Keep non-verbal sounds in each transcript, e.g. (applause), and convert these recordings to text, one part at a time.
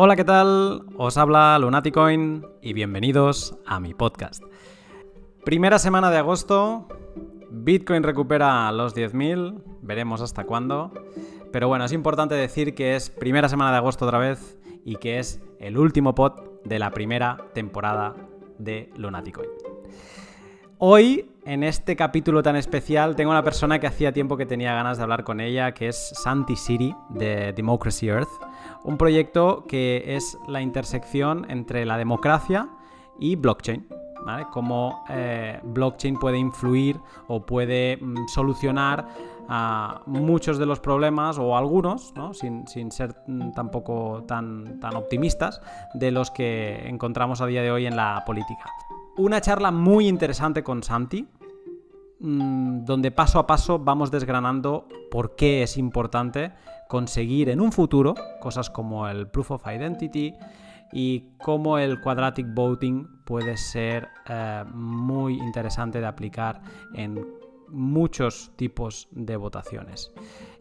Hola, ¿qué tal? Os habla Lunaticoin y bienvenidos a mi podcast. Primera semana de agosto, Bitcoin recupera los 10.000, veremos hasta cuándo. Pero bueno, es importante decir que es primera semana de agosto otra vez y que es el último pod de la primera temporada de Lunaticoin. Hoy, en este capítulo tan especial, tengo una persona que hacía tiempo que tenía ganas de hablar con ella, que es Santi Siri de Democracy Earth, un proyecto que es la intersección entre la democracia y blockchain. Cómo eh, blockchain puede influir o puede mm, solucionar muchos de los problemas, o algunos, ¿no? sin, sin, ser mm, tampoco tan, tan optimistas, de los que encontramos a día de hoy en la política una charla muy interesante con Santi, mm, donde paso a paso vamos desgranando por qué es importante conseguir en un futuro cosas como el Proof of Identity y cómo el Quadratic Voting puede ser eh, muy interesante de aplicar en muchos tipos de votaciones.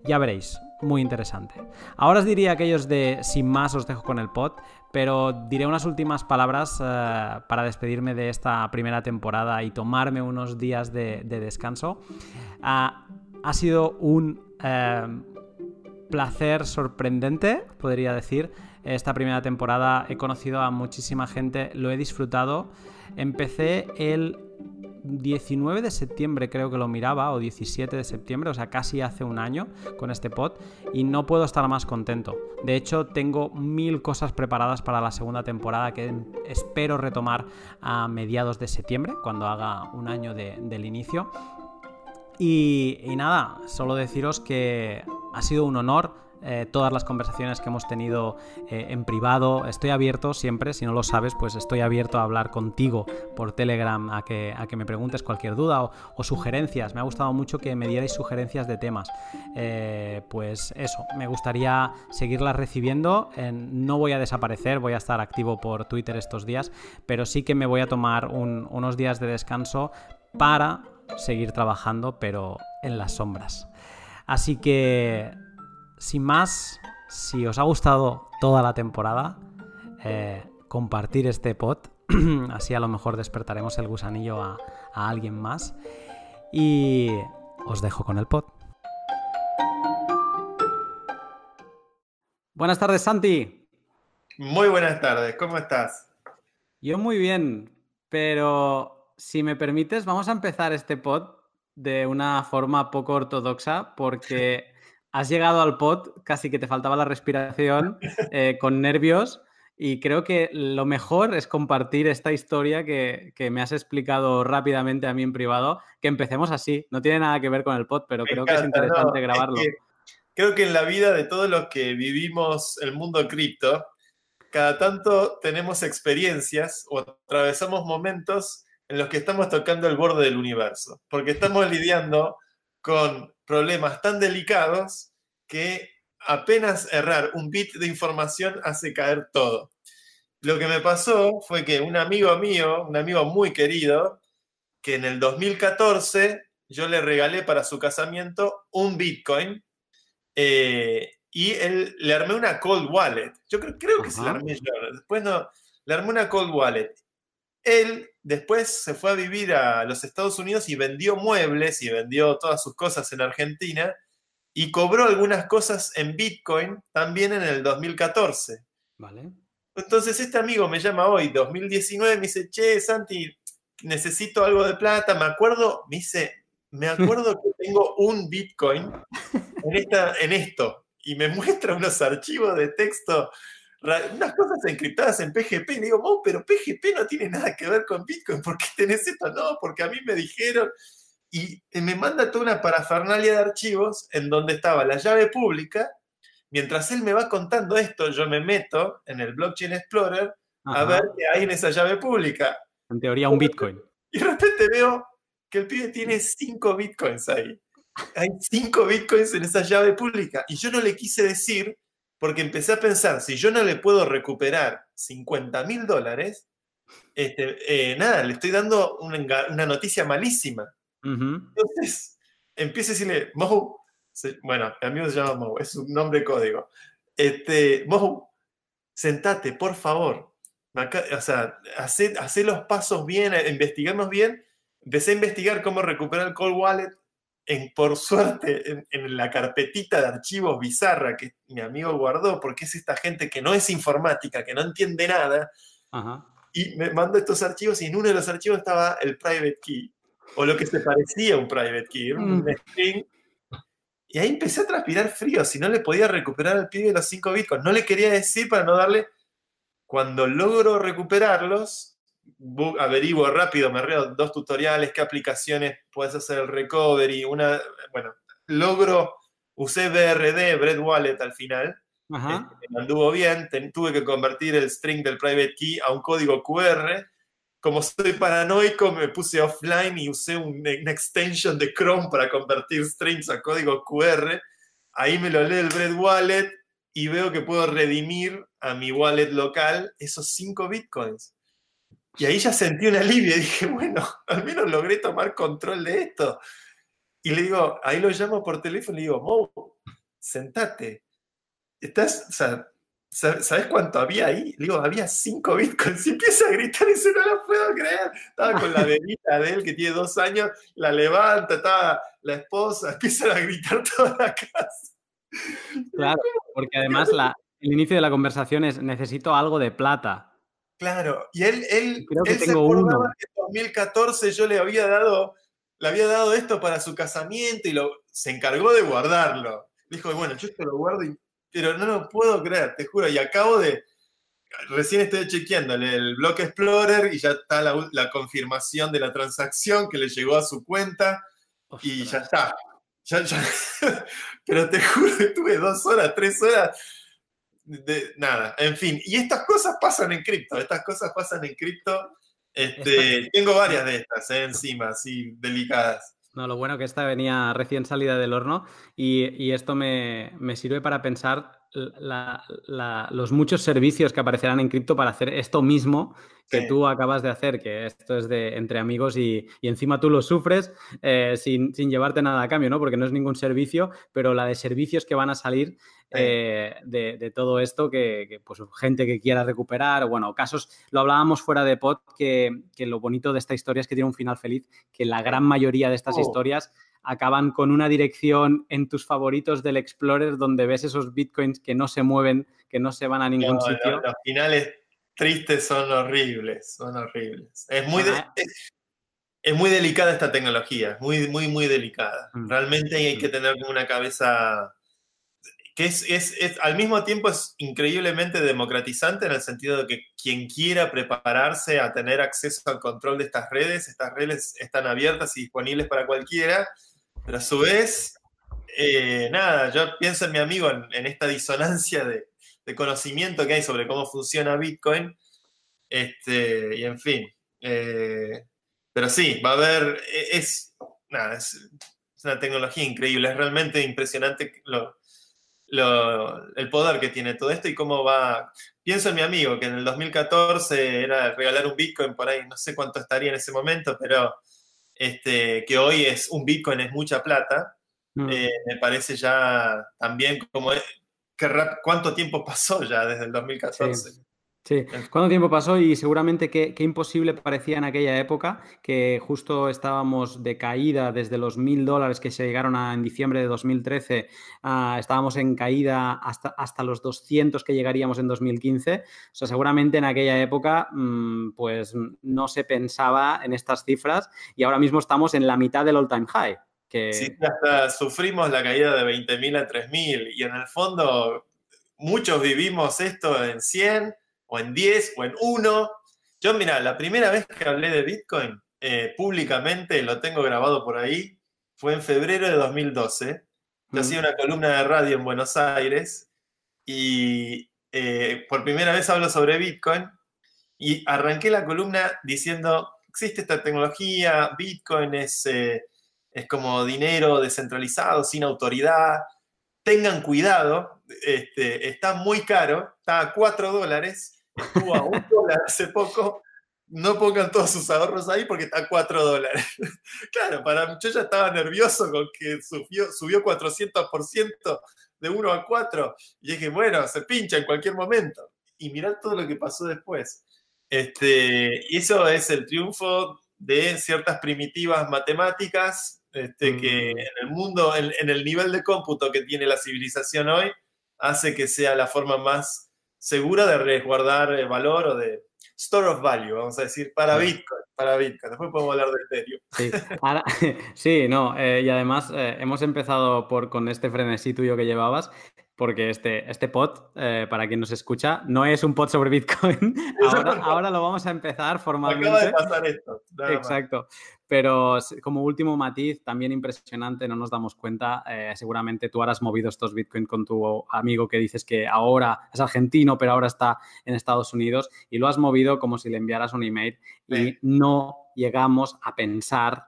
Ya veréis, muy interesante. Ahora os diría aquellos de sin más os dejo con el pod, pero diré unas últimas palabras eh, para despedirme de esta primera temporada y tomarme unos días de, descanso. Ah, ha sido un eh, placer sorprendente, podría decir. Esta primera temporada he conocido a muchísima gente, lo he disfrutado. Empecé el 19 de septiembre creo que lo miraba, o 17 de septiembre, o sea, casi hace un año con este pod, y no puedo estar más contento. De hecho, tengo mil cosas preparadas para la segunda temporada que espero retomar a mediados de septiembre, cuando haga un año del inicio. Y nada, solo deciros que ha sido un honor eh, todas las conversaciones que hemos tenido eh, en privado. Estoy abierto siempre, si no lo sabes, pues estoy abierto a hablar contigo por Telegram, a que, a que me preguntes cualquier duda o, sugerencias. Me ha gustado mucho que me dierais sugerencias de temas. Eh, pues eso, me gustaría seguirlas recibiendo. no voy a desaparecer, voy a estar activo por Twitter estos días, pero sí que me voy a tomar unos días de descanso para seguir trabajando, pero en las sombras. Así que sin más, si os ha gustado toda la temporada, eh, compartir este pod. (clears throat) Así a lo mejor despertaremos el gusanillo a, a alguien más. Y os dejo con el pod. Buenas tardes, Santi. Muy buenas tardes, ¿cómo estás? Yo muy bien, pero si me permites, vamos a empezar este pod de una forma poco ortodoxa porque (laughs) has llegado al pod, casi que te faltaba la respiración, (laughs) eh, con nervios. Y creo que lo mejor es compartir esta historia que, me has explicado rápidamente a mí en privado, que empecemos así. No tiene nada que ver con el pod, pero creo que es interesante grabarlo. creo que en la vida de todos los que vivimos el mundo cripto, cada tanto tenemos experiencias o atravesamos momentos en los que estamos tocando el borde del universo, porque estamos lidiando con problemas tan delicados que apenas errar un bit de información hace caer todo. Lo que me pasó fue que un amigo mío, un amigo muy querido, que en el 2014 yo le regalé para su casamiento un Bitcoin eh, y él, le armé una cold wallet. Yo creo, creo que se la armé yo. Después no, le armé una cold wallet. Él después se fue a vivir a los Estados Unidos y vendió muebles y vendió todas sus cosas en Argentina y cobró algunas cosas en Bitcoin también en el 2014. Vale. Entonces este amigo me llama hoy, 2019, me dice, che, Santi, necesito algo de plata, me acuerdo, me dice, me (laughs) acuerdo que tengo un Bitcoin en, esta, en esto, y me (laughs) muestra unos archivos de texto unas cosas encriptadas en PGP. Y digo, oh, pero PGP no tiene nada que ver con Bitcoin. ¿Por qué tenés esto? No, porque a mí me dijeron. Y me manda toda una parafernalia de archivos en donde estaba la llave pública. Mientras él me va contando esto, yo me meto en el Blockchain Explorer a ver qué hay en esa llave pública. En teoría, un Bitcoin. Y de repente veo que el pibe tiene cinco Bitcoins ahí. Hay cinco Bitcoins en esa llave pública. Y yo no le quise decir porque empecé a pensar, si yo no le puedo recuperar 50 mil dólares, este, eh, nada, le estoy dando una, noticia malísima. Entonces, empiezo a decirle, Mohu, bueno, mi amigo se llama Mohu, es un nombre código. Este, Mohu, sentate, por favor. O sea, hace, los pasos bien, investigamos bien. Empecé a investigar cómo recuperar el cold wallet. En, por suerte, en, la carpetita de archivos bizarra que mi amigo guardó, porque es esta gente que no es informática, que no entiende nada. Y me mandó estos archivos y en uno de los archivos estaba el private key, o lo que se parecía a un private key, un mm. string y ahí empecé a transpirar frío, si no le podía recuperar al pibe los 5 bitcoins. No le quería decir para no darle. Cuando logro recuperarlos, averiguo rápido, me reo dos tutoriales, qué aplicaciones puedes hacer el recovery, una, bueno, logro, usé BRD, Bread Wallet al final, Ajá. Este, anduvo bien, tuve que convertir el string del private key a un código QR, como soy paranoico, me puse offline y usé una extension de Chrome para convertir strings a código QR. Ahí me lo lee el Bread Wallet y veo que puedo redimir a mi wallet local esos 5 bitcoins. Y ahí ya sentí un alivio y dije, bueno, (laughs) al menos logré tomar control de esto. Y le digo, ahí lo llamo por teléfono y le digo, Mo, sentate. Estás, o sea, ¿Sabes cuánto había ahí? digo, había cinco bitcoins. (laughs) Y empieza a gritar y dice, no lo puedo creer. Estaba con la bebita de él que tiene dos años, la levanta, estaba la esposa, (laughs) empieza a gritar toda la casa. Claro, porque además la, el inicio de la conversación es necesito algo de plata. Claro, y él, él, Creo que tengo uno. en 2014 yo le había dado, le había dado esto para su casamiento y lo, se encargó de guardarlo. Dijo, bueno, yo esto lo guardo y pero no lo puedo creer, te juro. Y acabo de. Recién estoy chequeando el Block Explorer y ya está la, confirmación de la transacción que le llegó a su cuenta y ya está. (laughs) pero te juro que tuve dos horas, tres horas de nada. En fin, y estas cosas pasan en cripto. Estas cosas pasan en cripto. Este, tengo varias de estas eh, encima, así delicadas. No, lo bueno que esta venía recién salida del horno y, esto me, sirve para pensar los muchos servicios que aparecerán en cripto para hacer esto mismo que tú acabas de hacer, que esto es de entre amigos y, encima tú lo sufres eh, sin, llevarte nada a cambio, ¿no? Porque no es ningún servicio, pero la de servicios que van a salir eh, de, todo esto, que, pues gente que quiera recuperar, bueno, casos, lo hablábamos fuera de pod, que, lo bonito de esta historia es que tiene un final feliz, que la gran mayoría de estas oh. historias acaban con una dirección en tus favoritos del Explorer donde ves esos bitcoins que no se mueven, que no se van a ningún sitio. los finales tristes son horribles, son horribles. Es muy, es, muy delicada esta tecnología, muy, muy, muy delicada. Mm. Realmente hay que mm. tener una cabeza que es, es, al mismo tiempo es increíblemente democratizante en el sentido de que quien quiera prepararse a tener acceso al control de estas redes, estas redes están abiertas y disponibles para cualquiera, pero a su vez, eh, nada, yo pienso en mi amigo en, esta disonancia de, conocimiento que hay sobre cómo funciona Bitcoin, este, y en fin. Eh, pero sí, va a haber, e, es, nada, es, una tecnología increíble, es realmente impresionante el poder que tiene todo esto y cómo va. Pienso en mi amigo, que en el 2014 era regalar un Bitcoin por ahí, no sé cuánto estaría en ese momento, pero este, que hoy es un Bitcoin, es mucha plata, mm. eh, me parece ya también como que cuánto tiempo pasó ya desde el 2014. Sí. ¿Cuánto tiempo pasó? Y seguramente qué, imposible parecía en aquella época, que justo estábamos de caída desde los mil dólares que se llegaron a, en diciembre de 2013, estábamos en caída hasta, hasta los 200 que llegaríamos en 2015. O sea, seguramente en aquella época mm, pues no se pensaba en estas cifras y ahora mismo estamos en la mitad del all-time high. Que... Sí, hasta sufrimos la caída de 20.000 a 3.000 y en el fondo muchos vivimos esto en 100 o en 10 o en 1. Yo, mira, la primera vez que hablé de Bitcoin eh, públicamente, lo tengo grabado por ahí, fue en febrero de 2012. Yo hacía una columna de radio en Buenos Aires y eh, por primera vez hablo sobre Bitcoin y arranqué la columna diciendo, existe esta tecnología, Bitcoin es, eh, es como dinero descentralizado, sin autoridad, tengan cuidado, este, está muy caro, está a 4 dólares estuvo a un dólar hace poco, no pongan todos sus ahorros ahí porque está a 4 dólares. (laughs) claro, para yo ya estaba nervioso con que subió, subió 400% de 1 a 4 y dije, bueno, se pincha en cualquier momento. y mirar todo lo que pasó después. Este, y eso es el triunfo de ciertas primitivas matemáticas este, que mm. en el mundo, en, el nivel de cómputo que tiene la civilización hoy, hace que sea la forma más segura de resguardar valor o de store of value, vamos a decir, para Bitcoin, para Bitcoin. Después podemos hablar de Ethereum. Sí, (laughs) (laughs) sí no, eh, y además eh, hemos empezado por, con este frenesí tuyo que llevabas porque este, este pod, eh, para quien nos escucha, no es un pod sobre Bitcoin. (laughs) ahora, lo vamos a empezar formalmente. Acaba de pasar esto. Exacto. Pero como último matiz, también impresionante, no nos damos cuenta. Eh, seguramente tú has movido estos Bitcoin con tu amigo que dices que ahora es argentino, pero ahora está en Estados Unidos y lo has movido como si le enviaras un email y no llegamos a pensar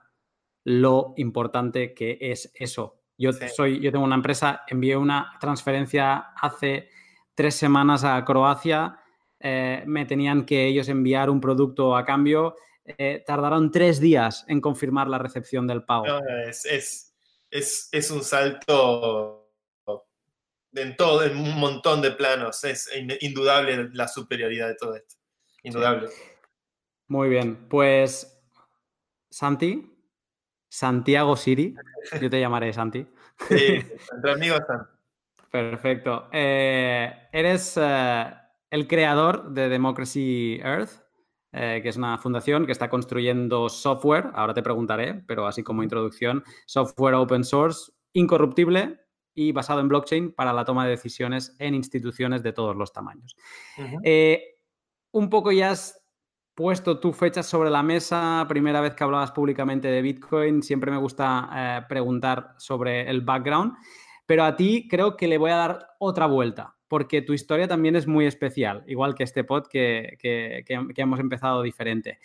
lo importante que es eso yo, soy, yo tengo una empresa, envié una transferencia hace tres semanas a Croacia, eh, me tenían que ellos enviar un producto a cambio, eh, tardaron tres días en confirmar la recepción del pago. es, es, un salto en todo, en un montón de planos. Es indudable la superioridad de todo esto. Indudable. Muy bien. Pues, Santi, Santiago Siri. Yo te llamaré Santi. (laughs) Sí, entre (laughs) amigos. Perfecto. Eh, eres eh, el creador de Democracy Earth, eh, que es una fundación que está construyendo software, ahora te preguntaré, pero así como introducción, software open source, incorruptible y basado en blockchain para la toma de decisiones en instituciones de todos los tamaños. un poco ya has puesto tú fechas sobre la mesa, primera vez que hablabas públicamente de Bitcoin, siempre me gusta eh, preguntar sobre el background, pero a ti creo que le voy a dar otra vuelta, porque tu historia también es muy especial, igual que este pod que, hemos empezado diferente.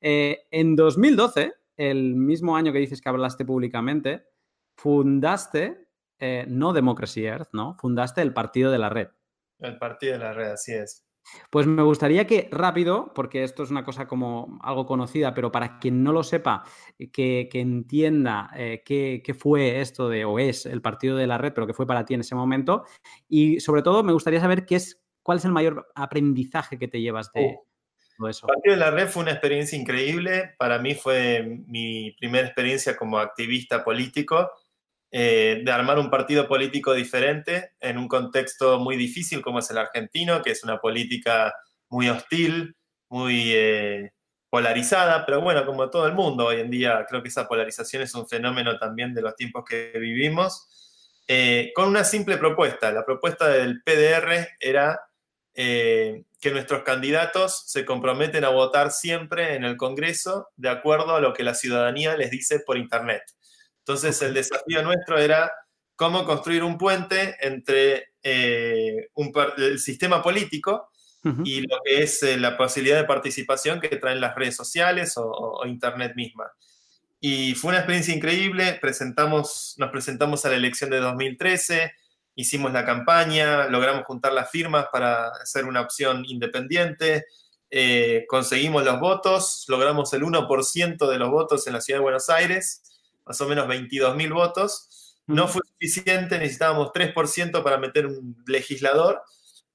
Eh, en 2012, el mismo año que dices que hablaste públicamente, fundaste, eh, no Democracy Earth, ¿no? Fundaste el Partido de la Red. El Partido de la Red, así es. Pues me gustaría que rápido, porque esto es una cosa como algo conocida, pero para quien no lo sepa, eh, que, entienda eh, qué, fue esto de, o es el partido de la red, pero que fue para ti en ese momento. Y sobre todo me gustaría saber qué es, cuál es el mayor aprendizaje que te llevas de oh. todo eso. El partido de la red fue una experiencia increíble. Para mí fue mi primera experiencia como activista político. Eh, de armar un partido político diferente en un contexto muy difícil como es el argentino, que es una política muy hostil, muy eh, polarizada, pero bueno, como todo el mundo hoy en día, creo que esa polarización es un fenómeno también de los tiempos que vivimos, eh, con una simple propuesta. La propuesta del PDR era que nuestros candidatos se comprometen a votar siempre en el Congreso de acuerdo a lo que la ciudadanía les dice por Internet. Entonces el desafío nuestro era cómo construir un puente entre eh, el sistema político y lo que es eh, la posibilidad de participación que traen las redes sociales o, Internet misma. Y fue una experiencia increíble, presentamos, nos presentamos a la elección de 2013, hicimos la campaña, logramos juntar las firmas para hacer una opción independiente, eh, conseguimos los votos, logramos el 1% de los votos en la ciudad de Buenos Aires más o menos 22 mil votos. No fue suficiente, necesitábamos 3% para meter un legislador,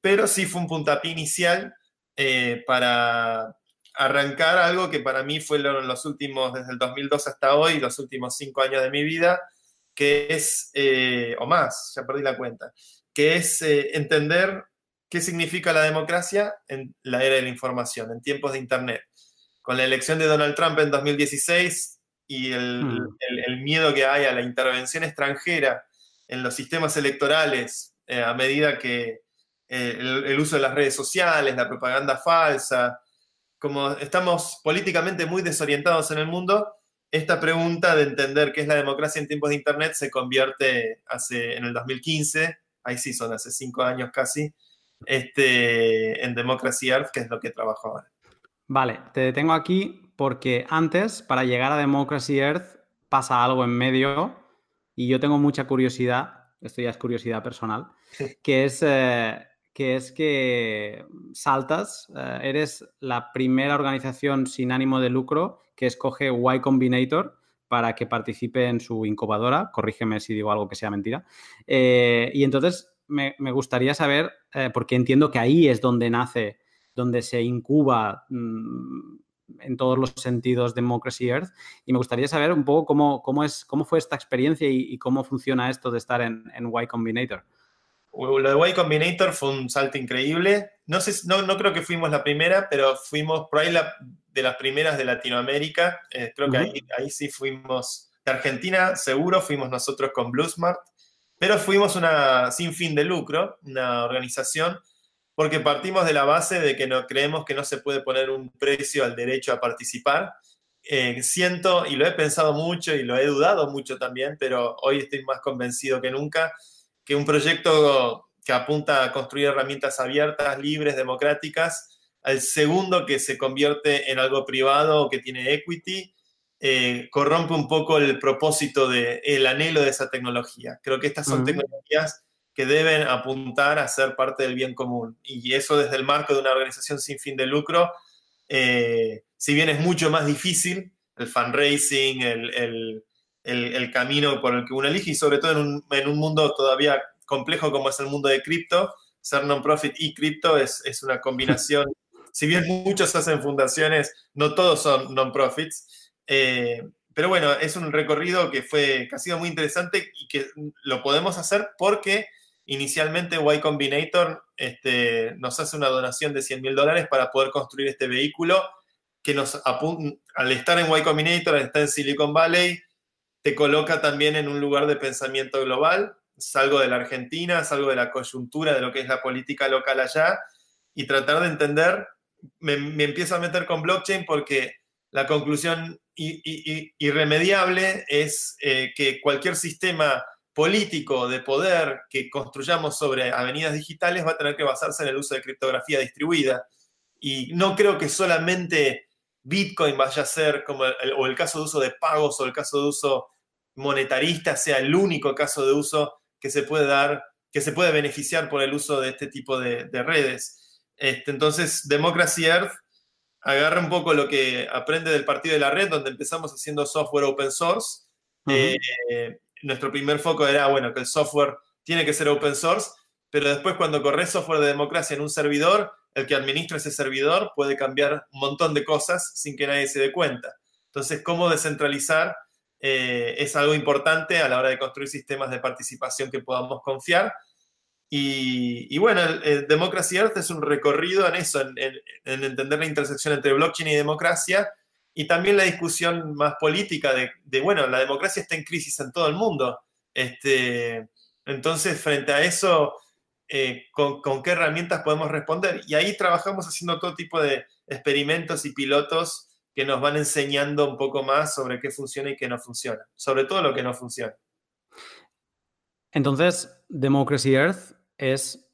pero sí fue un puntapié inicial eh, para arrancar algo que para mí fue los últimos, desde el 2002 hasta hoy, los últimos cinco años de mi vida, que es, eh, o más, ya perdí la cuenta, que es eh, entender qué significa la democracia en la era de la información, en tiempos de Internet. Con la elección de Donald Trump en 2016, y hmm. el, miedo que hay a la intervención extranjera en los sistemas electorales eh, a medida que eh, el, uso de las redes sociales, la propaganda falsa, como estamos políticamente muy desorientados en el mundo, esta pregunta de entender qué es la democracia en tiempos de Internet se convierte hace, en el 2015, ahí sí son hace cinco años casi, este, en Democracy Earth, que es lo que trabajo ahora. Vale, te detengo aquí porque antes, para llegar a Democracy Earth, pasa algo en medio y yo tengo mucha curiosidad, esto ya es curiosidad personal, que es, eh, que, es que saltas, eh, eres la primera organización sin ánimo de lucro que escoge Y Combinator para que participe en su incubadora, corrígeme si digo algo que sea mentira, eh, y entonces me, gustaría saber, porque entiendo que ahí es donde nace, donde se incuba mm, en todos los sentidos Democracy Earth, y me gustaría saber un poco cómo, cómo, es, cómo fue esta experiencia y, cómo funciona esto de estar en, en Y Combinator. Lo de Y Combinator fue un salto increíble. No, sé, no, no creo que fuimos la primera, pero fuimos por ahí de las primeras de Latinoamérica. Eh, creo que ahí, ahí sí fuimos. De Argentina, seguro, fuimos nosotros con Bluesmart, pero fuimos una sin fin de lucro, una organización, porque partimos de la base de que no, creemos que no se puede poner un precio al derecho a participar. Eh, siento, y lo he pensado mucho y lo he dudado mucho también, pero hoy estoy más convencido que nunca que un proyecto que apunta a construir herramientas abiertas, libres, democráticas, al segundo que se convierte en algo privado o que tiene equity, eh, corrompe un poco el propósito del el anhelo de esa tecnología. Creo que estas son tecnologías que deben apuntar a ser parte del bien común. Y eso desde el marco de una organización sin fin de lucro, eh, si bien es mucho más difícil, el fundraising, el, el, camino por el que uno elige y sobre todo en un, en un, mundo todavía complejo como es el mundo de cripto, ser non-profit y cripto es, es, una combinación. (laughs) si bien muchos hacen fundaciones, no todos son non-profits. Eh, pero bueno, es un recorrido que, fue, que ha sido muy interesante y que lo podemos hacer porque inicialmente Y Combinator este, nos hace una donación de 100 mil dólares para poder construir este vehículo que nos al estar en Y Combinator, al estar en Silicon Valley, te coloca también en un lugar de pensamiento global. Salgo de la Argentina, salgo de la coyuntura de lo que es la política local allá y tratar de entender, me, empiezo a meter con blockchain porque la conclusión irremediable es eh, que cualquier sistema político de poder que construyamos sobre avenidas digitales va a tener que basarse en el uso de criptografía distribuida. Y no creo que solamente Bitcoin vaya a ser como o el caso de uso de pagos o el caso de uso monetarista sea el único caso de uso que se puede dar, que se puede beneficiar por el uso de este tipo de, redes. Este, entonces, Democracy Earth agarra un poco lo que aprende del partido de la red, donde empezamos haciendo software open source. Eh, nuestro primer foco era, bueno, que el software tiene que ser open source, pero después cuando corres software de democracia en un servidor, el que administra ese servidor puede cambiar un montón de cosas sin que nadie se dé cuenta. Entonces, ¿cómo descentralizar eh, es algo importante a la hora de construir sistemas de participación que podamos confiar. Y, bueno, el, Democracy Earth es un recorrido en eso, en, entender la intersección entre blockchain y democracia, y también la discusión más política de, bueno, la democracia está en crisis en todo el mundo. Este, entonces, frente a eso, eh, ¿con, ¿con, qué herramientas podemos responder? Y ahí trabajamos haciendo todo tipo de experimentos y pilotos que nos van enseñando un poco más sobre qué funciona y qué no funciona, sobre todo lo que no funciona. Entonces, Democracy Earth es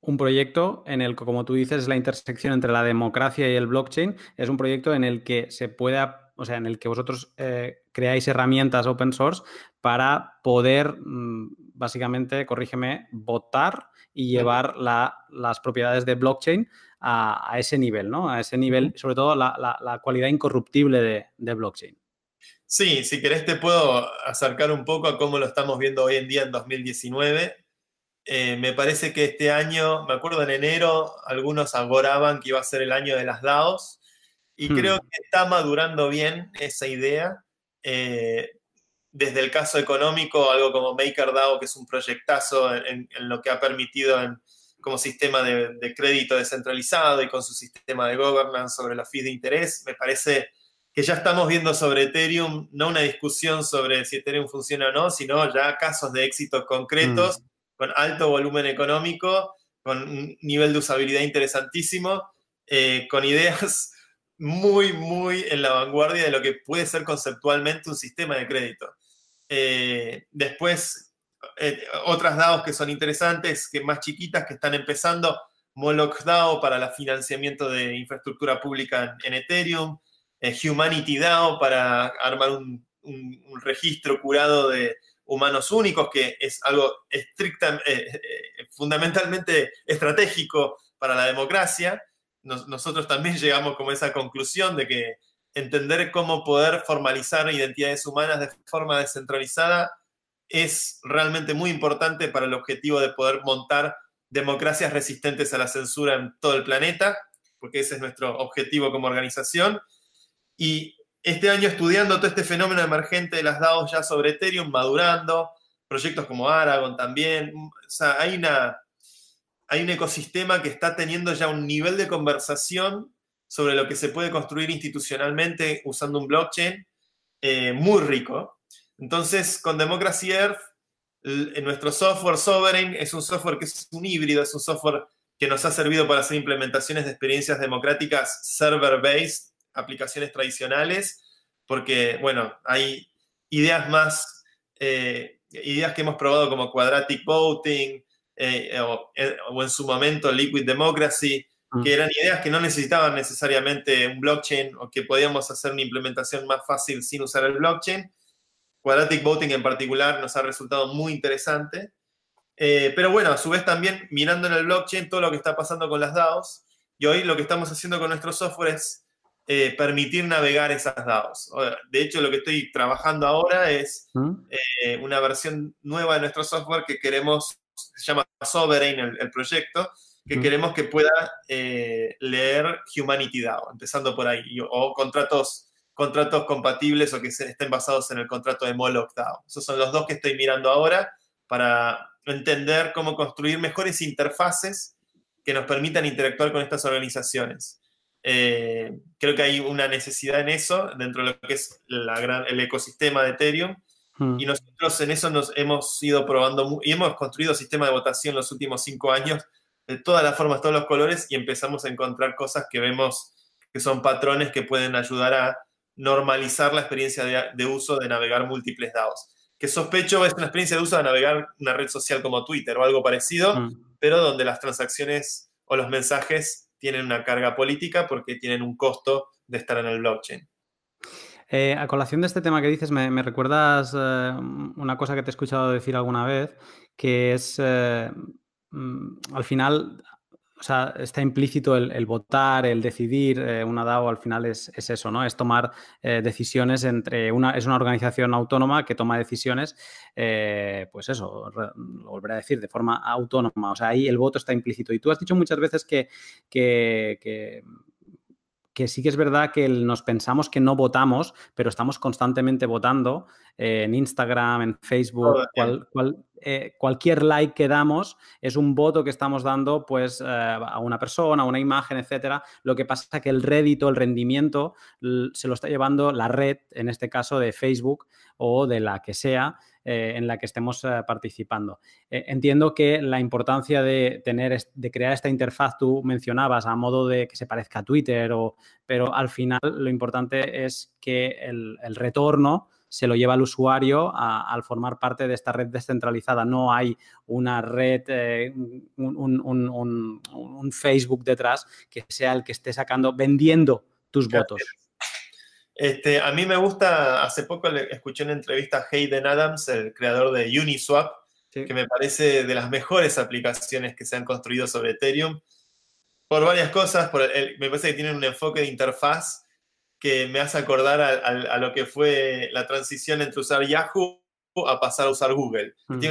un proyecto en el que, como tú dices, es la intersección entre la democracia y el blockchain. Es un proyecto en el que se pueda, o sea, en el que vosotros eh, creáis herramientas open source para poder, mm, básicamente, corrígeme, votar y llevar las propiedades de blockchain a, ese nivel, ¿no? A ese nivel, sobre todo la, cualidad incorruptible de, blockchain. Sí, si querés te puedo acercar un poco a cómo lo estamos viendo hoy en día en 2019. Eh, me parece que este año, me acuerdo en enero, algunos agoraban que iba a ser el año de las DAOs y hmm. creo que está madurando bien esa idea. Eh, desde el caso económico, algo como MakerDAO, que es un proyectazo en, en lo que ha permitido en, como sistema de, crédito descentralizado y con su sistema de governance sobre los fees de interés. Me parece que ya estamos viendo sobre Ethereum, no una discusión sobre si Ethereum funciona o no, sino ya casos de éxitos concretos, mm. Con alto volumen económico, con un nivel de usabilidad interesantísimo, eh, con ideas muy, muy en la vanguardia de lo que puede ser conceptualmente un sistema de crédito. Eh, después, eh, otras DAOs que son interesantes, que más chiquitas, que están empezando. Moloch DAO para el financiamiento de infraestructura pública en, Ethereum. Eh, Humanity DAO para armar un, registro curado de humanos únicos, que es algo estrictamente, eh, fundamentalmente estratégico para la democracia. nosotros también llegamos como a esa conclusión de que entender cómo poder formalizar identidades humanas de forma descentralizada es realmente muy importante para el objetivo de poder montar democracias resistentes a la censura en todo el planeta, porque ese es nuestro objetivo como organización. Y este año estudiando todo este fenómeno emergente de las DAOs ya sobre Ethereum, madurando, proyectos como Aragon también, o sea, hay, una, hay un ecosistema que está teniendo ya un nivel de conversación sobre lo que se puede construir institucionalmente usando un blockchain eh, muy rico. Entonces, con Democracy Earth, nuestro software Sovereign es un software que es un híbrido, es un software que nos ha servido para hacer implementaciones de experiencias democráticas server-based, aplicaciones tradicionales, porque, bueno, hay ideas más, eh, ideas que hemos probado como quadratic voting eh, o, en su momento liquid democracy, mm. que eran ideas que no necesitaban necesariamente un blockchain o que podíamos hacer una implementación más fácil sin usar el blockchain. Quadratic voting en particular nos ha resultado muy interesante. Eh, pero bueno, a su vez también mirando en el blockchain todo lo que está pasando con las DAOs. Y hoy lo que estamos haciendo con nuestro software es eh, permitir navegar esas DAOs. De hecho, lo que estoy trabajando ahora es ¿Mm? eh, una versión nueva de nuestro software que queremos, se llama Sovereign el, proyecto, que ¿Mm? queremos que pueda leer Humanity DAO, empezando por ahí, o contratos, contratos compatibles o que estén basados en el contrato de Moloch DAO. Esos son los dos que estoy mirando ahora para entender cómo construir mejores interfaces que nos permitan interactuar con estas organizaciones. Eh, creo que hay una necesidad en eso, dentro de lo que es el ecosistema de Ethereum, hmm. y nosotros en eso nos hemos ido probando y hemos construido sistemas de votación los últimos cinco años de todas las formas, todos los colores, y empezamos a encontrar cosas que vemos que son patrones que pueden ayudar a normalizar la experiencia de, de uso de navegar múltiples DAOs que sospecho es una experiencia de uso de navegar una red social como Twitter o algo parecido, mm. pero donde las transacciones o los mensajes tienen una carga política porque tienen un costo de estar en el blockchain. Eh, a colación de este tema que dices, me, recuerdas eh, una cosa que te he escuchado decir alguna vez, que es, eh, mm, al final, o sea, está implícito el, votar, el decidir. Eh, una DAO al final es, eso, ¿no? Es tomar eh, decisiones entre una, es una organización autónoma que toma decisiones, eh, pues eso, lo volveré a decir, de forma autónoma. O sea, ahí el voto está implícito. Y tú has dicho muchas veces que, que que sí que es verdad que nos pensamos que no votamos, pero estamos constantemente votando eh, en Instagram, en Facebook, eh, cualquier like que damos es un voto que estamos dando pues eh, a una persona, a una imagen, etcétera. Lo que pasa es que el rédito, el rendimiento, se lo está llevando la red, en este caso de Facebook o de la que sea, eh, en la que estemos eh, participando. Eh, entiendo que la importancia de tener, de crear esta interfaz, tú mencionabas a modo de que se parezca a Twitter, o, pero al final lo importante es que el, retorno se lo lleva el usuario al formar parte de esta red descentralizada. No hay una red, un, Facebook detrás que sea el que esté sacando, vendiendo tus votos. Este, a mí me gusta, hace poco le escuché una entrevista a Hayden Adams, el creador de Uniswap, que me parece de las mejores aplicaciones que se han construido sobre Ethereum, por varias cosas, me parece que tienen un enfoque de interfaz que me hace acordar a, lo que fue la transición entre usar Yahoo a pasar a usar Google. Mm.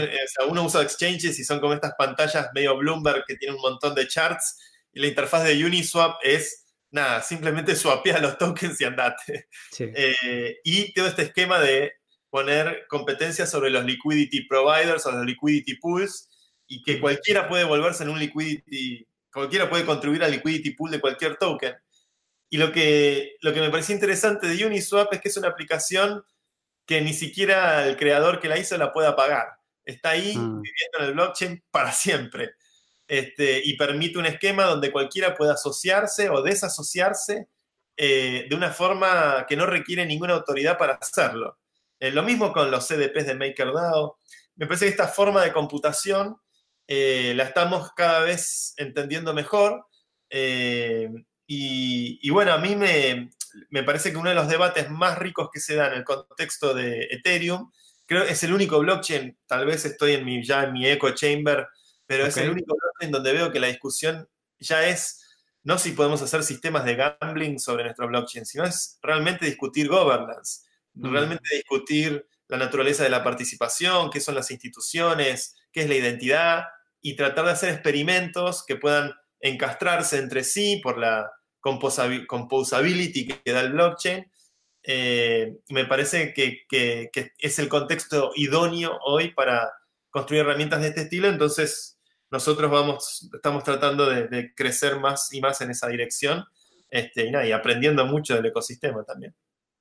uno usa exchanges y son como estas pantallas medio Bloomberg que tienen un montón de charts y la interfaz de Uniswap es nada, simplemente (laughs) swapea los tokens y andate. Eh, y todo este esquema de poner competencias sobre los liquidity providers o los liquidity pools y que cualquiera puede volverse en un liquidity, cualquiera puede contribuir al liquidity pool de cualquier token. Y lo que, lo que me pareció interesante de Uniswap es que es una aplicación que ni siquiera el creador que la hizo la pueda pagar. Está ahí mm. viviendo en el blockchain para siempre. Este, y permite un esquema donde cualquiera pueda asociarse o desasociarse eh, de una forma que no requiere ninguna autoridad para hacerlo. Eh, lo mismo con los CDPs de MakerDAO. Me parece que esta forma de computación eh, la estamos cada vez entendiendo mejor. Y, bueno, a mí me, me, parece que uno de los debates más ricos que se da en el contexto de Ethereum, creo es el único blockchain, tal vez estoy en mi, ya en mi echo chamber, pero es el único en donde veo que la discusión ya es no si podemos hacer sistemas de gambling sobre nuestro blockchain, sino es realmente discutir governance, mm. realmente discutir la naturaleza de la participación, qué son las instituciones, qué es la identidad, y tratar de hacer experimentos que puedan encastrarse entre sí por la composability que da el blockchain. Eh, me parece que, es el contexto idóneo hoy para construir herramientas de este estilo, entonces nosotros vamos, estamos tratando de, crecer más y más en esa dirección este, y, y aprendiendo mucho del ecosistema también.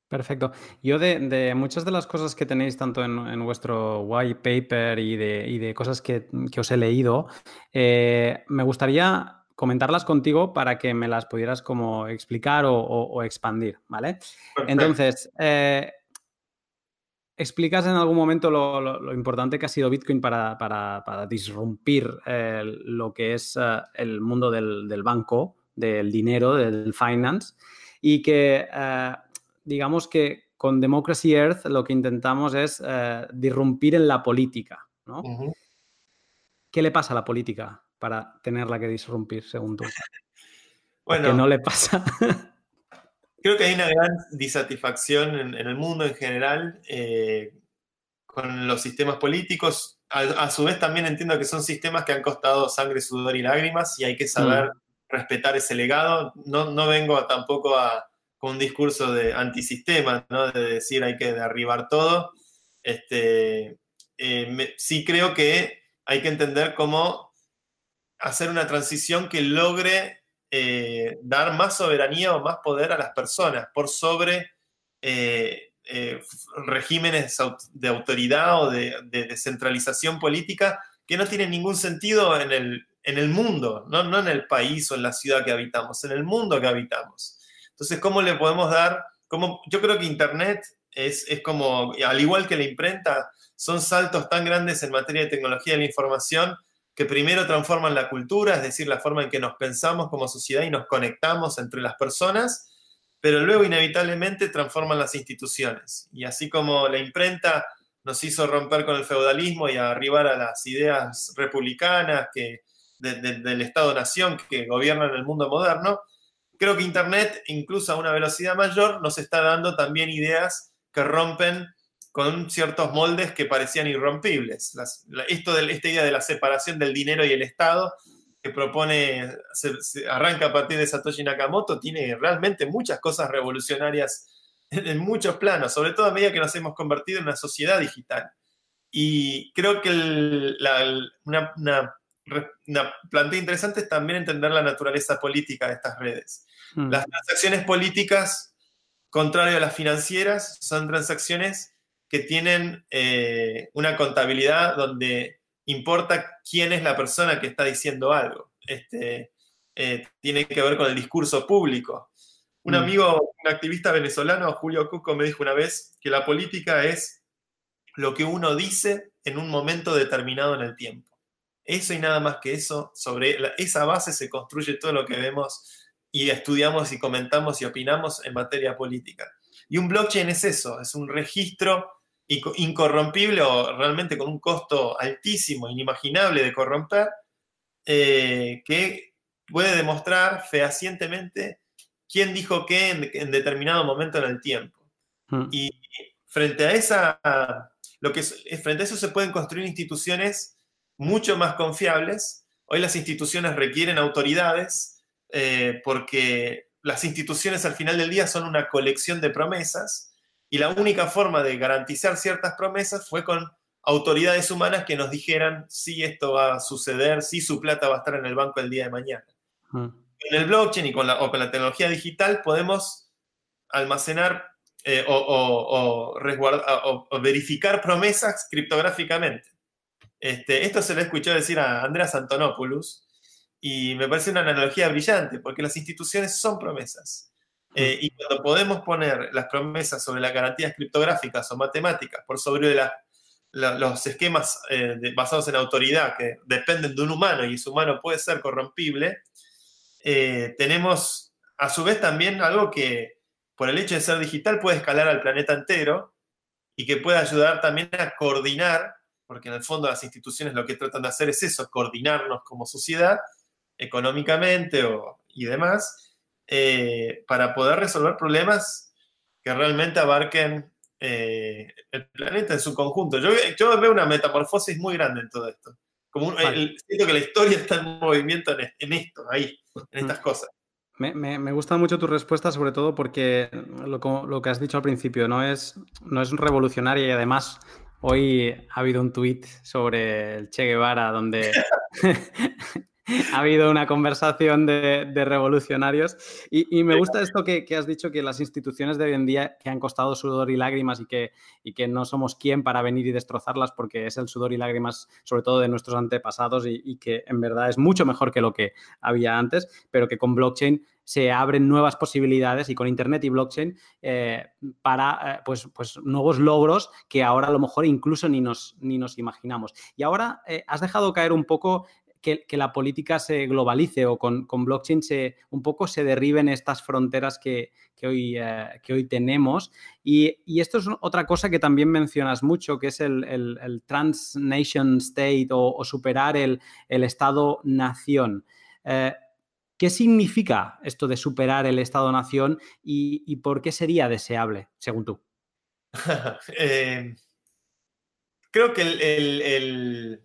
Perfecto. Yo de, muchas de las cosas que tenéis tanto en, vuestro white paper y de, cosas que, os he leído, eh, me gustaría comentarlas contigo para que me las pudieras como explicar o, expandir, ¿vale? Entonces, eh, explicas en algún momento lo, importante que ha sido Bitcoin para, disrumpir eh, lo que es el mundo del, del, banco, del dinero, del finance, y que digamos que con Democracy Earth lo que intentamos es eh, disrumpir en la política, ¿no? ¿Qué le pasa a la política para tenerla que disrumpir, según tú? (laughs) bueno, ¿Qué no le pasa. (laughs) creo que hay una gran disatisfacción en, el mundo en general eh, con los sistemas políticos. A, su vez también entiendo que son sistemas que han costado sangre, sudor y lágrimas y hay que saber mm. respetar ese legado. No, no vengo tampoco a con un discurso de antisistema, ¿no? de decir hay que derribar todo. Este, eh, sí creo que hay que entender cómo hacer una transición que logre eh, dar más soberanía o más poder a las personas por sobre eh, regímenes de autoridad o de, descentralización política que no tienen ningún sentido en el, en el mundo, ¿no? no en el país o en la ciudad que habitamos, en el mundo que habitamos. Entonces, ¿cómo le podemos dar? Cómo, yo creo que Internet es, como, al igual que la imprenta, son saltos tan grandes en materia de tecnología de la información que primero transforman la cultura, es decir, la forma en que nos pensamos como sociedad y nos conectamos entre las personas, pero luego inevitablemente transforman las instituciones. Y así como la imprenta nos hizo romper con el feudalismo y arribar a las ideas republicanas que, del Estado-nación que gobiernan el mundo moderno, creo que Internet, incluso a una velocidad mayor, nos está dando también ideas que rompen con ciertos moldes que parecían irrompibles. esto de, esta idea de la separación del dinero y el Estado que propone, se, arranca a partir de Satoshi Nakamoto, tiene realmente muchas cosas revolucionarias en, muchos planos, sobre todo a medida que nos hemos convertido en una sociedad digital. Y creo que una, una una plantea interesante es también entender la naturaleza política de estas redes. Mm. Las transacciones políticas, contrario a las financieras, son transacciones que tienen eh, una contabilidad donde importa quién es la persona que está diciendo algo. Este, eh, tiene que ver con el discurso público. Un mm. amigo, un activista venezolano, Julio Cuco, me dijo una vez que la política es lo que uno dice en un momento determinado en el tiempo. Eso y nada más que eso, sobre esa base se construye todo lo que vemos y estudiamos y comentamos y opinamos en materia política. Y un blockchain es eso, es un registro incorrompible o realmente con un costo altísimo, inimaginable de corromper, eh, que puede demostrar fehacientemente quién dijo qué en, determinado momento en el tiempo. Hmm. Y frente a esa, lo que frente a eso se pueden construir instituciones mucho más confiables. Hoy las instituciones requieren autoridades eh, porque las instituciones al final del día son una colección de promesas y la única forma de garantizar ciertas promesas fue con autoridades humanas que nos dijeran si esto va a suceder, si su plata va a estar en el banco el día de mañana. En el blockchain y con la, o con la tecnología digital podemos almacenar eh, o, o, verificar promesas criptográficamente. Este, esto se lo he escuchado decir a Andreas Antonopoulos y me parece una analogía brillante porque las instituciones son promesas. Eh, y cuando podemos poner las promesas sobre las garantías criptográficas o matemáticas por sobre de los esquemas eh, basados en autoridad que dependen de un humano y ese humano puede ser corrompible, eh, tenemos a su vez también algo que por el hecho de ser digital puede escalar al planeta entero y que puede ayudar también a coordinar porque en el fondo las instituciones lo que tratan de hacer es eso, coordinarnos como sociedad, económicamente y demás, eh, para poder resolver problemas que realmente abarquen eh, el planeta en su conjunto. Yo, yo, veo una metamorfosis muy grande en todo esto. Como siento que la historia está en movimiento en, esto, ahí, en estas cosas. Me, me, gusta mucho tu respuesta, sobre todo porque lo, lo, que has dicho al principio no es, no es revolucionaria y además hoy ha habido un tuit sobre el Che Guevara donde (laughs) (laughs) (laughs) ha habido una conversación de, revolucionarios y, me gusta esto que, has dicho, que las instituciones de hoy en día que han costado sudor y lágrimas y que, y que no somos quien para venir y destrozarlas porque es el sudor y lágrimas sobre todo de nuestros antepasados y, que en verdad es mucho mejor que lo que había antes, pero que con blockchain se abren nuevas posibilidades y con Internet y blockchain eh, para eh, pues, pues nuevos logros que ahora a lo mejor incluso ni nos, ni nos imaginamos. Y ahora eh, has dejado caer un poco que, la política se globalice o con, blockchain se, un poco se derriben estas fronteras que, hoy, eh, que hoy tenemos. Y, esto es otra cosa que también mencionas mucho, que es el, el, transnation state o, superar el, Estado-nación. Eh, ¿Qué significa esto de superar el Estado-nación y, por qué sería deseable, según tú? (laughs) Eh, creo que el,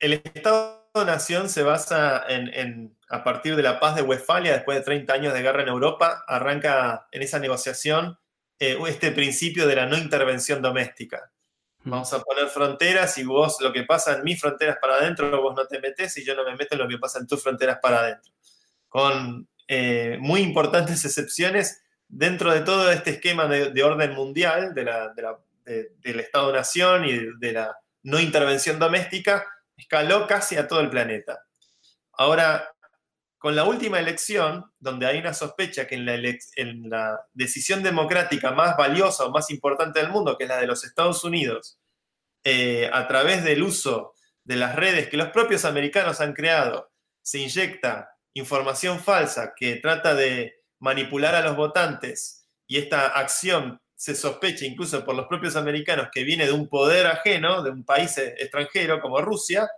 el Estado nación se basa en, a partir de la paz de Westfalia, después de 30 años de guerra en Europa, arranca en esa negociación eh, este principio de la no intervención doméstica. Mm. Vamos a poner fronteras y vos lo que pasa en mis fronteras para adentro, vos no te metes y yo no me meto en lo que pasa en tus fronteras para adentro. Con eh, muy importantes (laughs) excepciones dentro de todo este esquema de, orden mundial del Estado-Nación y de la no intervención doméstica, escaló casi a todo el planeta. Ahora, con la última elección, donde hay una sospecha que en la, decisión democrática más valiosa o más importante del mundo, que es la de los Estados Unidos, eh, a través del uso de las redes que los propios americanos han creado, se inyecta información falsa que trata de manipular a los votantes y esta acción se sospecha incluso por los propios americanos que viene de un poder ajeno, de un país extranjero como Rusia,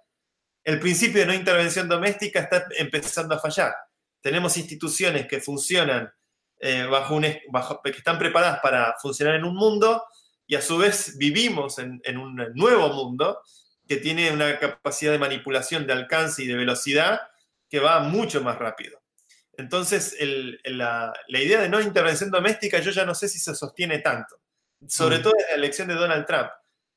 el principio de no intervención doméstica está empezando a fallar. Tenemos instituciones que funcionan eh, bajo un, que están preparadas para funcionar en un mundo y a su vez vivimos en, un nuevo mundo que tiene una capacidad de manipulación de alcance y de velocidad que va mucho más rápido. Entonces, la, idea de no intervención doméstica yo ya no sé si se sostiene tanto, sobre mm. todo en la elección de Donald Trump.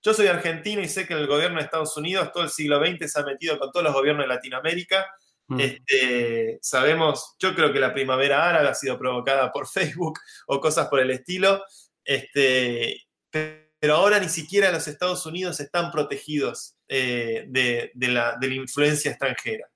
Yo soy argentino y sé que el gobierno de Estados Unidos todo el siglo XX se ha metido con todos los gobiernos de Latinoamérica. Mm. Este, sabemos, yo creo que la primavera árabe ha sido provocada por (laughs) Facebook o cosas por el estilo, este, pero ahora ni siquiera los Estados Unidos están protegidos eh, de, la, de la influencia extranjera.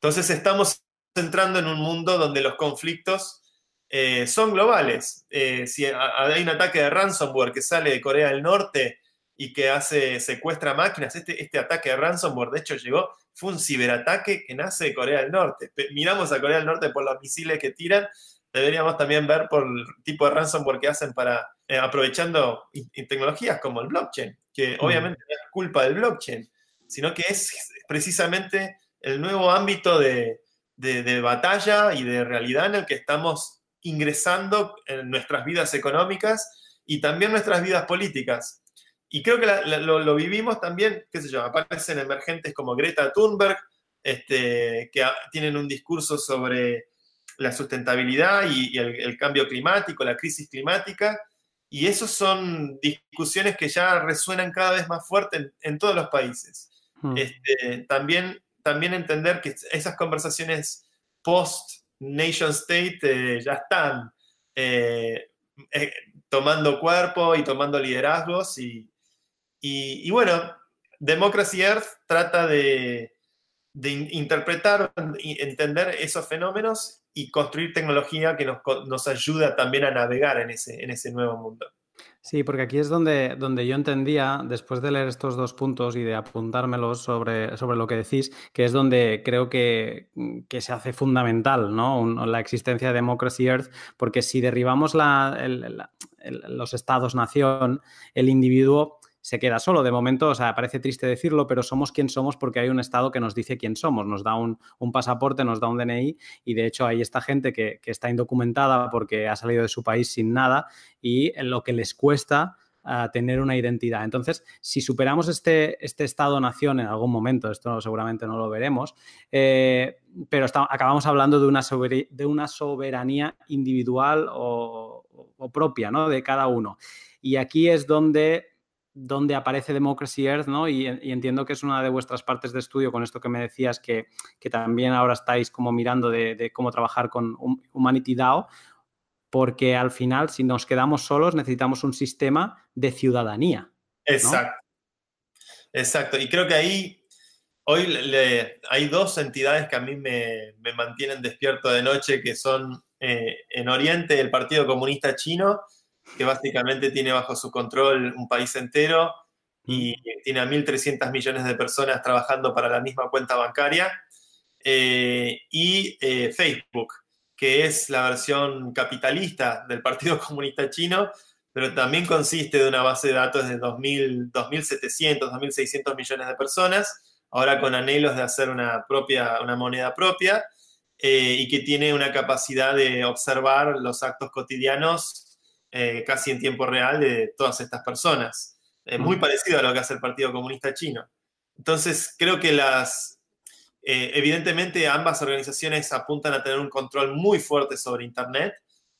Entonces estamos entrando en un mundo donde los conflictos eh, son globales. Eh, si hay un ataque de ransomware que sale de Corea del Norte y que hace secuestra máquinas, este, este ataque de ransomware de hecho llegó, fue un ciberataque que nace de Corea del Norte. Miramos a Corea del Norte por los misiles que tiran, deberíamos también ver por el tipo de ransomware que hacen para, eh, aprovechando tecnologías como el blockchain, que mm. obviamente no es culpa del blockchain, sino que es precisamente el nuevo ámbito de, de, batalla y de realidad en el que estamos ingresando en nuestras vidas económicas y también nuestras vidas políticas. Y creo que lo, vivimos también, qué sé yo, aparecen emergentes como Greta Thunberg, este, que tienen un discurso sobre la sustentabilidad y, el, cambio climático, la crisis climática, y esas son discusiones que ya resuenan cada vez más fuerte en, todos los países. Hmm. Este, también también entender que esas conversaciones post-nation state eh, ya están eh, eh, tomando cuerpo y tomando liderazgos. Y, y, bueno, Democracy Earth trata de, de interpretar, entender esos fenómenos y construir tecnología que nos, nos ayuda también a navegar en ese, en ese nuevo mundo. Sí, porque aquí es donde, donde yo entendía, después de leer estos dos puntos y de apuntármelos sobre, sobre lo que decís, que es donde creo que, se hace fundamental ¿no? la existencia de Democracy Earth, porque si derribamos la, los estados-nación, el individuo se queda solo. De momento, o sea, parece triste decirlo, pero somos quien somos porque hay un Estado que nos dice quién somos. Nos da un, pasaporte, nos da un DNI y de hecho hay esta gente que, está indocumentada porque ha salido de su país sin nada y lo que les cuesta ah, tener una identidad. Entonces, si superamos este, este Estado-nación en algún momento, esto seguramente no lo veremos, eh, pero acabamos hablando de una, de una soberanía individual o, o propia ¿no? de cada uno. Y aquí es donde donde aparece Democracy Earth, ¿no? Y, entiendo que es una de vuestras partes de estudio con esto que me decías, que, también ahora estáis como mirando de, cómo trabajar con Humanity DAO, porque al final, si nos quedamos solos, necesitamos un sistema de ciudadanía. Exacto. Exacto. Y creo que ahí, hoy hay dos entidades que a mí me, mantienen despierto de noche, que son eh, en Oriente el Partido Comunista Chino que básicamente tiene bajo su control un país entero y tiene a 1.300 millones de personas trabajando para la misma cuenta bancaria. Eh, y eh, Facebook, que es la versión capitalista del Partido (laughs) Comunista Chino, pero también consiste de una base de datos de 2.700, 2.600 millones de personas, ahora con anhelos de hacer una, propia, una moneda propia, eh, y que tiene una capacidad de observar los actos cotidianos eh, casi en tiempo real de todas estas personas. muy parecido a lo que hace el Partido Comunista Chino. Entonces, creo que las, eh, evidentemente ambas organizaciones apuntan a tener un control muy fuerte sobre Internet,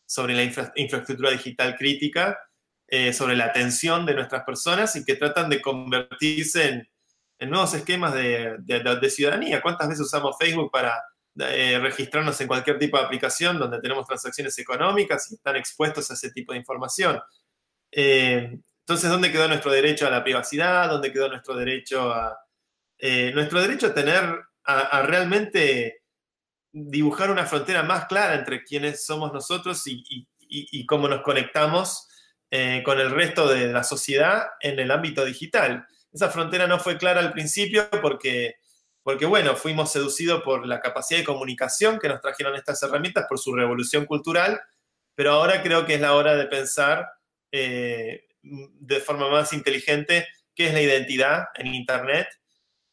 sobre la infraestructura digital crítica, eh, sobre la atención de nuestras personas y que tratan de convertirse en, nuevos esquemas de, de, ciudadanía. ¿Cuántas veces usamos Facebook para eh, registrarnos en cualquier tipo de aplicación donde tenemos transacciones económicas y están expuestos a ese tipo de información. Eh, entonces, ¿dónde quedó nuestro derecho a la privacidad? ¿Dónde quedó nuestro derecho a, eh, nuestro derecho a tener, a, realmente dibujar una frontera más clara entre quiénes somos nosotros y, cómo nos conectamos con el resto de la sociedad en el ámbito digital? Esa frontera no fue clara al principio porque porque bueno, fuimos seducidos por la capacidad de comunicación que nos trajeron estas herramientas, por su revolución cultural, pero ahora creo que es la hora de pensar eh, de forma más inteligente qué es la identidad en Internet,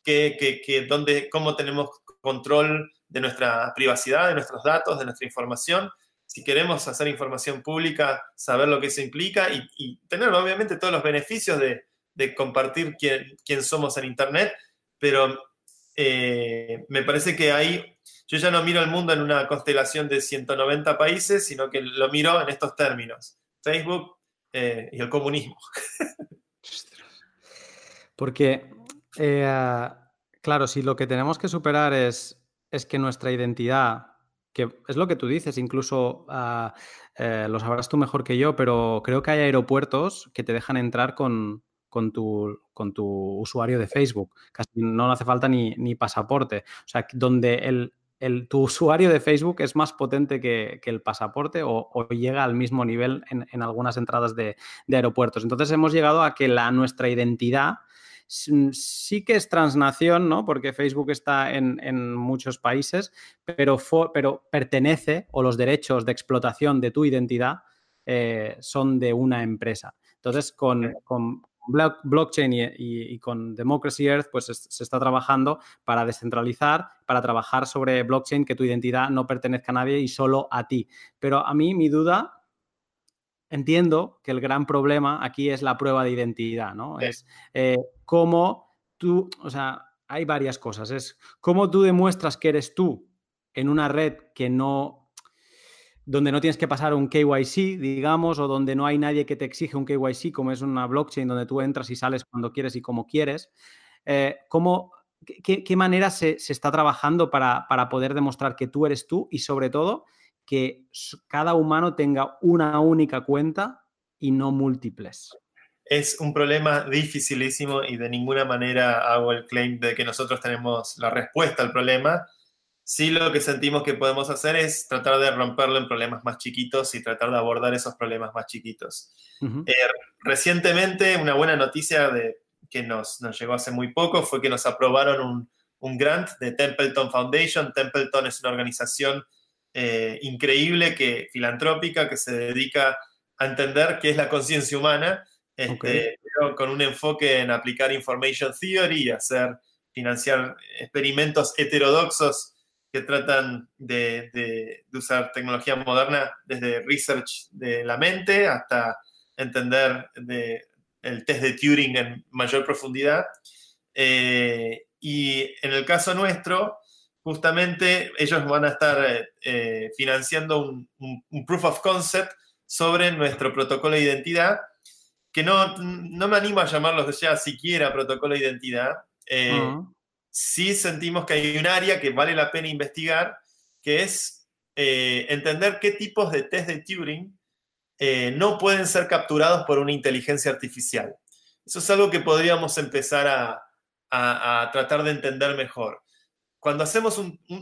qué, dónde, cómo tenemos control de nuestra privacidad, de nuestros datos, de nuestra información. Si queremos hacer información pública, saber lo que eso implica y, tener obviamente todos los beneficios de, compartir quién, quién somos en Internet, pero eh, me parece que ahí yo ya no miro el mundo en una constelación de 190 países, sino que lo miro en estos términos, Facebook eh, y el comunismo. (laughs) Porque, eh, claro, si lo que tenemos que superar es, es que nuestra identidad, que es lo que tú dices, incluso ah, lo sabrás tú mejor que yo, pero creo que hay aeropuertos que te dejan entrar con, con tu, con tu usuario de Facebook. Casi no hace falta ni, pasaporte. O sea, donde el, el, tu (laughs) usuario de Facebook es más potente que, el pasaporte o, llega al mismo nivel en, algunas entradas de, aeropuertos. Entonces hemos llegado a que la, nuestra identidad sí que es transnación, ¿no? Porque Facebook está en, muchos países, pero, pero pertenece o los derechos de explotación de tu identidad eh, son de una empresa. Entonces, con, blockchain y, con Democracy Earth, pues se está trabajando para descentralizar, para trabajar sobre blockchain, que tu identidad no pertenezca a nadie y solo a ti. Pero a mí mi duda, entiendo que el gran problema aquí es la prueba de identidad, ¿no? Es eh, cómo tú, o sea, hay varias cosas. Es cómo tú demuestras que eres tú en una red que no donde no tienes que pasar un KYC, digamos, o donde no hay nadie que te exige un KYC, como es una blockchain donde tú entras y sales cuando quieres y como quieres. Eh, ¿cómo, qué, manera se, está trabajando para, poder demostrar que tú eres tú y sobre todo que cada humano tenga una única cuenta y no múltiples? Es un problema dificilísimo y de ninguna manera hago el claim de que nosotros tenemos la respuesta al problema Sí, lo que sentimos que podemos hacer es tratar de romperlo en problemas más chiquitos y tratar de abordar esos problemas más chiquitos. Eh, recientemente, una buena noticia de, que nos, nos, llegó hace muy poco fue que nos aprobaron un, un grant de Templeton Foundation. Templeton es una organización eh, increíble, que, filantrópica, que se dedica a entender qué es la conciencia humana este, con un enfoque en aplicar information theory y hacer, financiar experimentos heterodoxos que tratan de, usar tecnología moderna desde research de la mente hasta entender el test de Turing en mayor profundidad. Eh, y en el caso nuestro, justamente ellos van a estar eh, financiando un, proof of concept sobre nuestro protocolo de identidad, que no, no me animo a llamarlo ya siquiera protocolo de identidad. Eh, sí sentimos que hay un área que vale la pena investigar, que es eh, entender qué tipos de test de Turing no pueden ser capturados por una inteligencia artificial. Eso es algo que podríamos empezar a, a, tratar de entender mejor. Cuando hacemos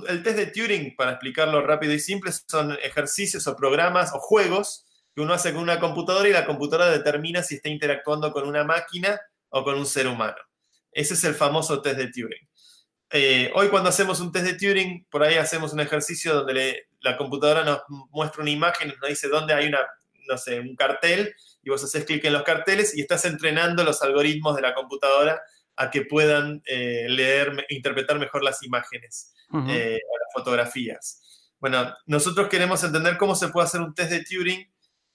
el test de Turing, para explicarlo rápido y simple, son ejercicios o programas o juegos que uno hace con una computadora y la computadora determina si está interactuando con una máquina o con un ser humano. Ese es el famoso test de Turing. Eh, hoy cuando hacemos un test de Turing, por ahí hacemos un ejercicio donde la computadora nos muestra una imagen, nos dice dónde hay una, no sé, un cartel, y vos haces clic en los carteles y estás entrenando los algoritmos de la computadora a que puedan eh, leer, interpretar mejor las imágenes eh, o las fotografías. Bueno, nosotros queremos entender cómo se puede hacer un test de Turing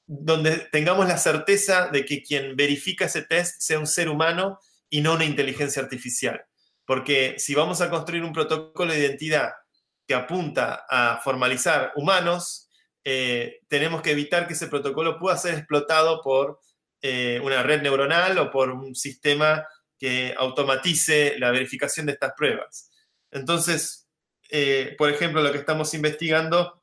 donde tengamos la certeza de que quien verifica ese test sea un ser humano y no una inteligencia artificial. Porque si vamos a construir un protocolo de identidad que apunta a formalizar humanos, eh, tenemos que evitar que ese protocolo pueda ser explotado por una red neuronal o por un sistema que automatice la verificación de estas pruebas. Entonces, eh, por ejemplo, lo que estamos investigando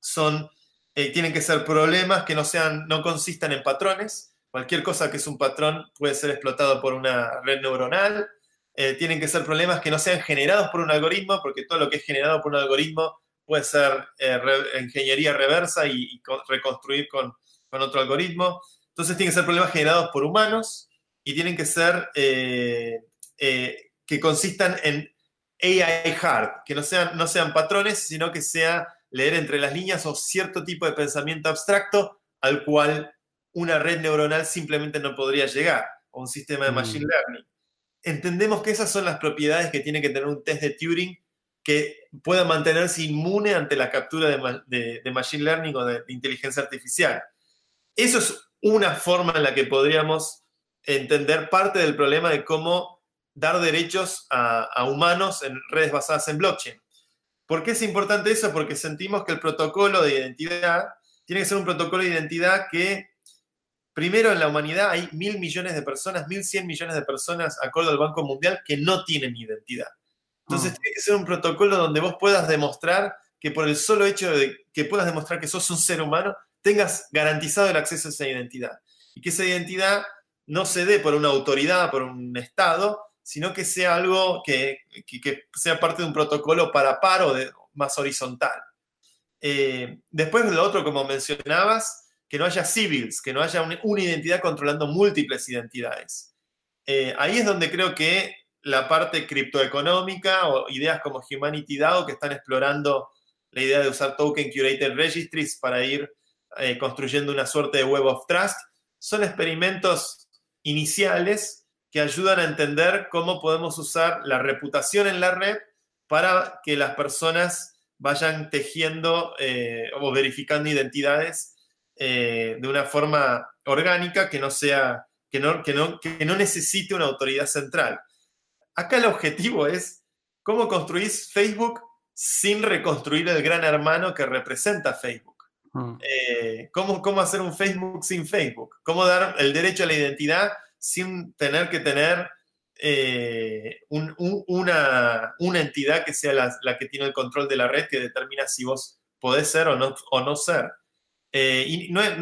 son, eh, tienen que ser problemas que no, sean, no consistan en patrones. Cualquier cosa que es un patrón puede ser explotado por una red neuronal. Eh, tienen que ser problemas que no sean generados por un algoritmo, porque todo lo que es generado por un algoritmo puede ser ingeniería reversa y, reconstruir con, con otro algoritmo. Entonces, tienen que ser problemas generados por humanos y tienen que ser, eh, eh, que consistan en AI hard, que no sean, no sean patrones, sino que sea leer entre las líneas o cierto tipo de pensamiento abstracto al cual una red neuronal simplemente no podría llegar, o un sistema de machine mm. learning. Entendemos que esas son las propiedades que tiene que tener un test de Turing que pueda mantenerse inmune ante la captura de, machine learning o de inteligencia artificial. Eso es una forma en la que podríamos entender parte del problema de cómo dar derechos a, humanos en redes basadas en blockchain. ¿Por qué es importante eso? Porque sentimos que el protocolo de identidad tiene que ser un protocolo de identidad que, primero en la humanidad hay mil millones de personas, mil cien millones de personas, acuerdo al Banco Mundial, que no tienen identidad. Entonces ah. tiene que ser un protocolo donde vos puedas demostrar que por el solo hecho de que puedas demostrar que sos un ser humano, tengas garantizado el acceso a esa identidad. Y que esa identidad no se dé por una autoridad, por un Estado, sino que sea algo que, sea parte de un protocolo para paro de, más horizontal. Eh, después lo otro, como mencionabas, que no haya civils, que no haya una, identidad controlando múltiples identidades. Eh, ahí es donde creo que la parte criptoeconómica o ideas como Humanity DAO que están explorando la idea de usar token curated registries para ir eh, construyendo una suerte de web of trust, son experimentos iniciales que ayudan a entender cómo podemos usar la reputación en la red para que las personas vayan tejiendo eh, o verificando identidades eh, de una forma orgánica que no sea, que no, que, no, que no necesite una autoridad central. Acá el objetivo es cómo construís Facebook sin reconstruir el gran hermano que representa Facebook. Mm. Eh, ¿cómo, ¿Cómo hacer un Facebook sin Facebook? ¿Cómo dar el derecho a la identidad sin tener que tener eh, una, entidad que sea la, que tiene el control de la red que determina si vos podés ser o no, o no ser? Eh, y no es,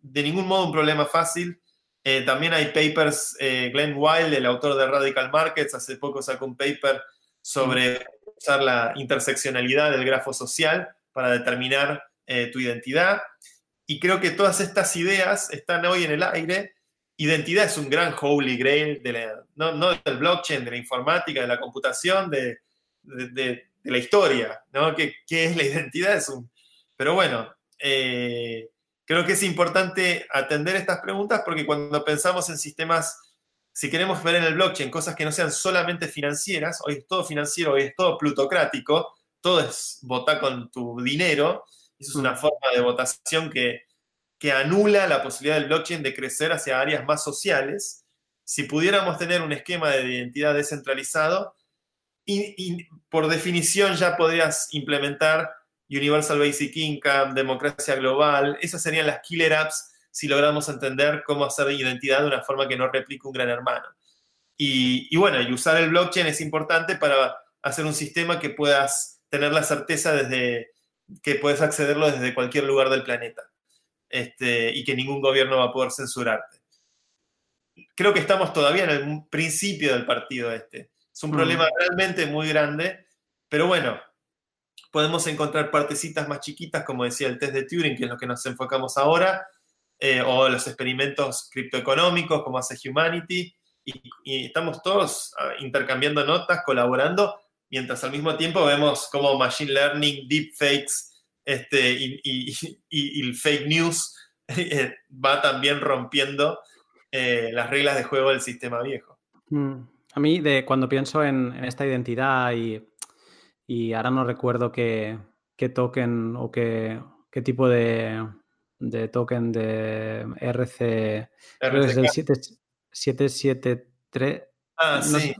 de ningún modo un problema fácil. también hay papers, Glenn Wild, el autor de Radical Markets, hace poco sacó un paper sobre mm. usar la interseccionalidad del grafo social para determinar eh, tu identidad. Y creo que todas estas ideas están hoy en el aire. Identidad es un gran holy grail, de no, del blockchain, de la informática, de la computación, de, la historia. ¿no? ¿Qué, es la identidad? Es un... Pero bueno, eh, creo que es importante atender estas preguntas porque cuando pensamos en sistemas, si queremos ver en el blockchain cosas que no sean solamente financieras, hoy es todo financiero, hoy es todo plutocrático, todo es votar con tu dinero, eso es una forma de votación que, que anula la posibilidad del blockchain de crecer hacia áreas más sociales. Si pudiéramos tener un esquema de identidad descentralizado, y, por definición ya podrías implementar Universal Basic Income, democracia global, esas serían las killer apps si logramos entender cómo hacer identidad de una forma que no replique un gran hermano. Y, bueno, y usar el blockchain es importante para hacer un sistema que puedas tener la certeza desde que puedes accederlo desde cualquier lugar del planeta este, y que ningún gobierno va a poder censurarte. Creo que estamos todavía en el principio del partido este. Es un mm. problema realmente muy grande, pero bueno, podemos encontrar partecitas más chiquitas, como decía el test de Turing, que es lo que nos enfocamos ahora, eh, o los experimentos criptoeconómicos, como hace Humanity, y, estamos todos ah, intercambiando notas, colaborando, mientras al mismo tiempo vemos cómo Machine Learning, Deepfakes este, y, y, fake news (laughs) eh, va también rompiendo eh, las reglas de juego del sistema viejo. Mm. A mí, de, cuando pienso en, esta identidad y, ahora no recuerdo qué, token o qué, tipo de, token de RC, creo que es el 773. Ah, sí.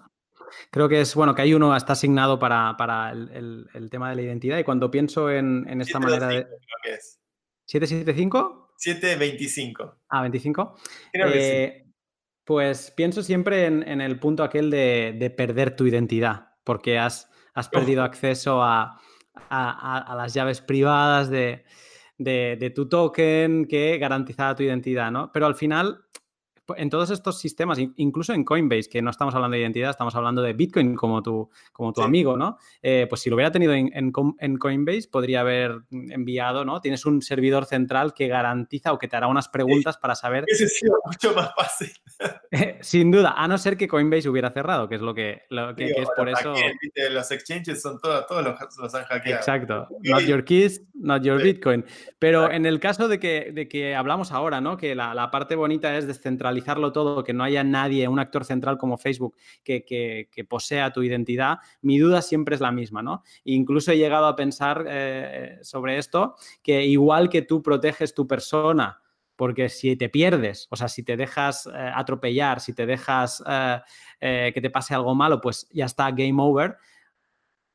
creo que es, bueno, que hay uno está asignado para, el, tema de la identidad y cuando pienso en, esta manera de... Creo que es. ¿775? 725. Ah, 25. Creo que sí. Eh, pues pienso siempre en, el punto aquel de, perder tu identidad, porque has, perdido acceso a, las llaves privadas de, de, tu token que garantizaba tu identidad, ¿no? Pero al final en todos estos sistemas, incluso en Coinbase, que no estamos hablando de identidad, estamos hablando de Bitcoin como tu, como tu amigo, ¿no? Eh, pues si lo hubiera tenido en, Coinbase, podría haber enviado, ¿no? Tienes un servidor central que garantiza o que te hará unas preguntas para saber. Ese sido mucho más fácil. (laughs) Sin duda, a no ser que Coinbase hubiera cerrado, que es lo que, lo que, es por eso. los exchanges son todos, todos los, han hackeado. Exacto. Not your keys, not your Bitcoin. Pero en el caso de que, de que hablamos ahora, ¿no? Que la, la parte bonita es descentralizar todo, que no haya nadie, un actor central como Facebook que, posea tu identidad, mi duda siempre es la misma, ¿no? incluso he llegado a pensar eh, sobre esto, que igual que tú proteges tu persona, porque si te pierdes, o sea, si te dejas eh, atropellar, si te dejas eh, que te pase algo malo, pues ya está, game over.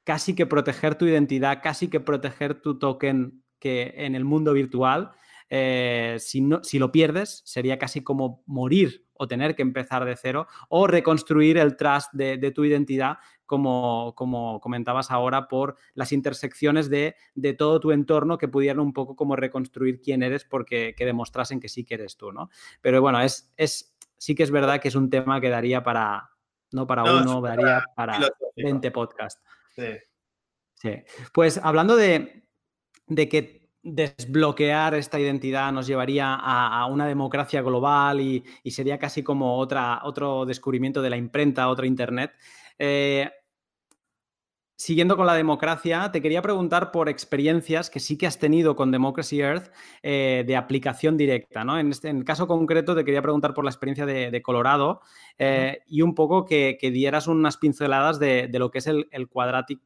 Casi que proteger tu identidad, casi que proteger tu token que en el mundo virtual eh, si, no, si lo pierdes, sería casi como morir o tener que empezar de cero o reconstruir el trust de, tu identidad, como, como, comentabas ahora, por las intersecciones de, todo tu entorno que pudieran un poco como reconstruir quién eres porque que demostrasen que sí que eres tú, ¿no? Pero bueno, es, es, sí que es verdad que es un tema que daría para, no para uno, daría para 20 podcasts. Sí. sí. Pues hablando de, de que desbloquear esta identidad nos llevaría a, una democracia global y, sería casi como otra, otro descubrimiento de la imprenta, otro Internet. Eh, siguiendo con la democracia, te quería preguntar por experiencias que sí que has tenido con Democracy Earth eh, de aplicación directa. ¿no? Este, en, el caso concreto, te quería preguntar por la experiencia de, Colorado eh, y un poco que, dieras unas pinceladas de, lo que es el, quadratic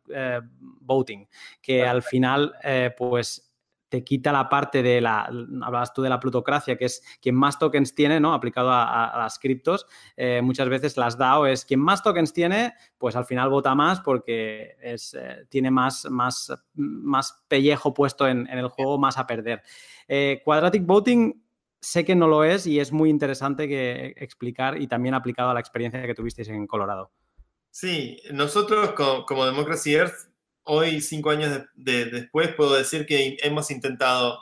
voting, que al final, pues te quita la parte de la, hablabas tú de la plutocracia, que es quien más tokens tiene, ¿no? Aplicado a, las criptos, eh, muchas veces las DAO es quien más tokens tiene, pues al final vota más porque es, eh, tiene más, más, más pellejo puesto en, el juego, más a perder. Eh, quadratic Voting sé que no lo es y es muy interesante que explicar y también aplicado a la experiencia que tuvisteis en Colorado. Sí, nosotros como, como Democracy Earth hoy, cinco años después, puedo decir que hemos intentado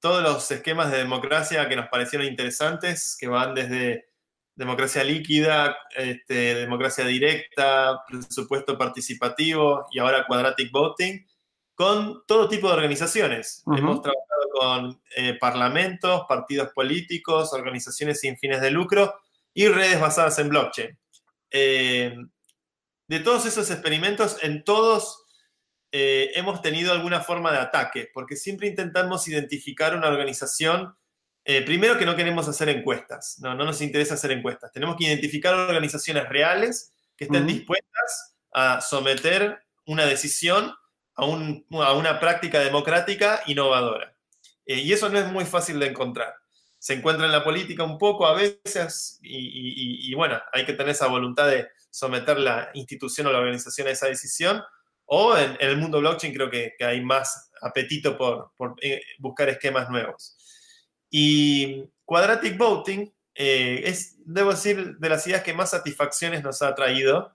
todos los esquemas de democracia que nos parecieron interesantes, que van desde democracia líquida, este, democracia directa, presupuesto participativo y ahora quadratic voting, con todo tipo de organizaciones. Hemos trabajado con eh, parlamentos, partidos políticos, organizaciones sin fines de lucro y redes basadas en blockchain. Eh, de todos esos experimentos, en todos eh, hemos tenido alguna forma de ataque, porque siempre intentamos identificar una organización, eh, primero que no queremos hacer encuestas, no, no nos interesa hacer encuestas, tenemos que identificar organizaciones reales que estén dispuestas a someter una decisión a, una práctica democrática innovadora. Eh, y eso no es muy fácil de encontrar. Se encuentra en la política un poco a veces y, bueno, hay que tener esa voluntad de someter la institución o la organización a esa decisión. O en, el mundo blockchain creo que, hay más apetito por, eh, buscar esquemas nuevos. Y Quadratic Voting eh, es, debo decir, de las ideas que más satisfacciones nos ha traído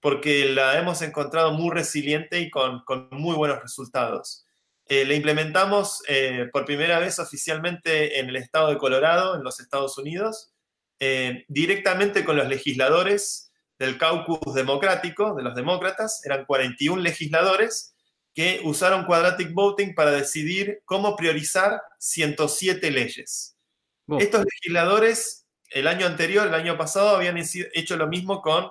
porque la hemos encontrado muy resiliente y con, muy buenos resultados. Eh, la implementamos eh, por primera vez oficialmente en el estado de Colorado, en los Estados Unidos, eh, directamente con los legisladores del caucus democrático, de los demócratas, eran 41 legisladores que usaron quadratic voting para decidir cómo priorizar 107 leyes. Estos legisladores, el año anterior, el año pasado, habían hecho lo mismo con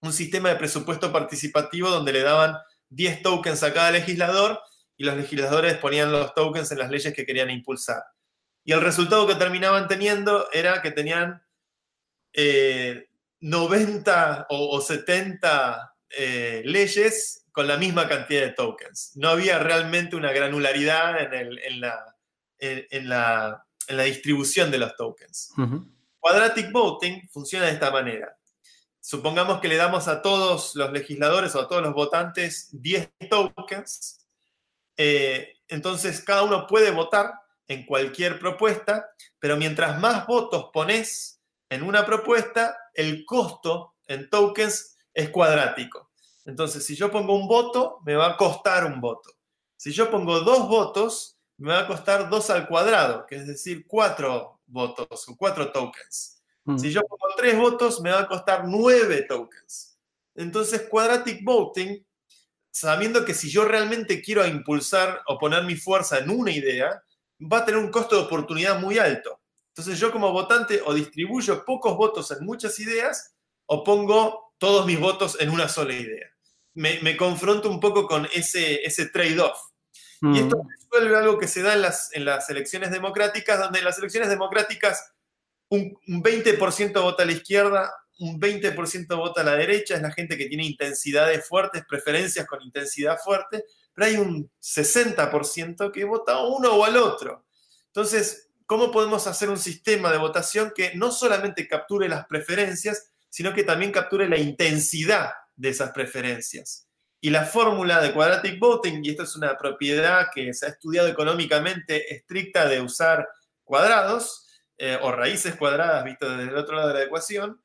un sistema de presupuesto participativo donde le daban 10 tokens a cada legislador y los legisladores ponían los tokens en las leyes que querían impulsar. Y el resultado que terminaban teniendo era que tenían 90 eh, o, 70 eh, leyes con la misma cantidad de tokens. No había realmente una granularidad en, la, en, la, distribución de los tokens. Quadratic Voting funciona de esta manera supongamos que le damos a todos los legisladores o a todos los votantes 10 tokens, eh, entonces cada uno puede votar en cualquier propuesta, pero mientras más votos pones en una propuesta, el costo en tokens es cuadrático. Entonces, si yo pongo un voto, me va a costar un voto. Si yo pongo dos votos, me va a costar dos al cuadrado, que es decir, cuatro votos o cuatro tokens. Mm. Si yo pongo tres votos, me va a costar nueve tokens. Entonces, quadratic voting, sabiendo que si yo realmente quiero impulsar o poner mi fuerza en una idea, va a tener un costo de oportunidad muy alto. Entonces, yo como votante o distribuyo pocos votos en muchas ideas o pongo todos mis votos en una sola idea. Me, confronto un poco con ese, ese trade-off. Y esto mm. resuelve algo que se da en las, en las elecciones democráticas, donde las elecciones democráticas un, 20% vota a la izquierda, un 20% vota a la derecha, es la gente que tiene intensidades fuertes, preferencias con intensidad fuerte, pero hay un 60% que vota a uno o al otro. Entonces, ¿cómo podemos hacer un sistema de votación que no solamente capture las preferencias, sino que también capture la intensidad de esas preferencias? Y la fórmula de quadratic voting, y esto es una propiedad que se ha estudiado económicamente estricta de usar cuadrados, eh, o raíces cuadradas visto desde el otro lado de la ecuación,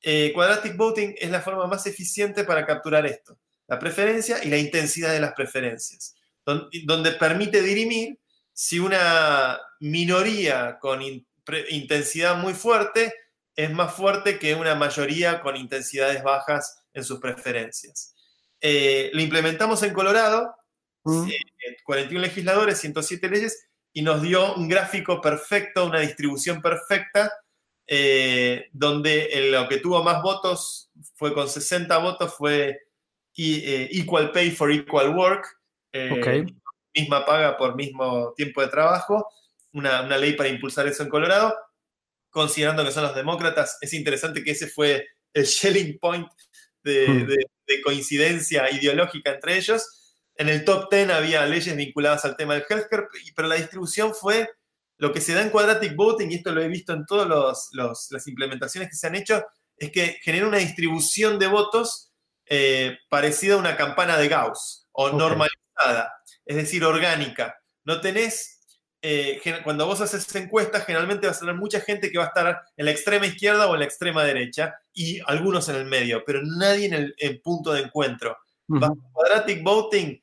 eh, quadratic voting es la forma más eficiente para capturar esto, la preferencia y la intensidad de las preferencias, donde, permite dirimir si una minoría con intensidad muy fuerte es más fuerte que una mayoría con intensidades bajas en sus preferencias. Eh, lo implementamos en Colorado, 41 legisladores, 107 leyes, y nos dio un gráfico perfecto, una distribución perfecta, eh, donde lo que tuvo más votos fue con 60 votos, fue eh, Equal Pay for Equal Work, eh, misma paga por mismo tiempo de trabajo, una, ley para impulsar eso en Colorado, considerando que son los demócratas, es interesante que ese fue el (laughs) shelling point de hmm. coincidencia ideológica entre ellos, en el top 10 había leyes vinculadas al tema del healthcare, pero la distribución fue lo que se da en quadratic voting, y esto lo he visto en todas las implementaciones que se han hecho, es que genera una distribución de votos eh, parecida a una campana de Gauss o normalizada, es decir, orgánica. No tenés, eh, cuando vos haces encuestas, generalmente vas a tener mucha gente que va a estar en la extrema izquierda o en la extrema derecha y algunos en el medio, pero nadie en el punto de encuentro. quadratic voting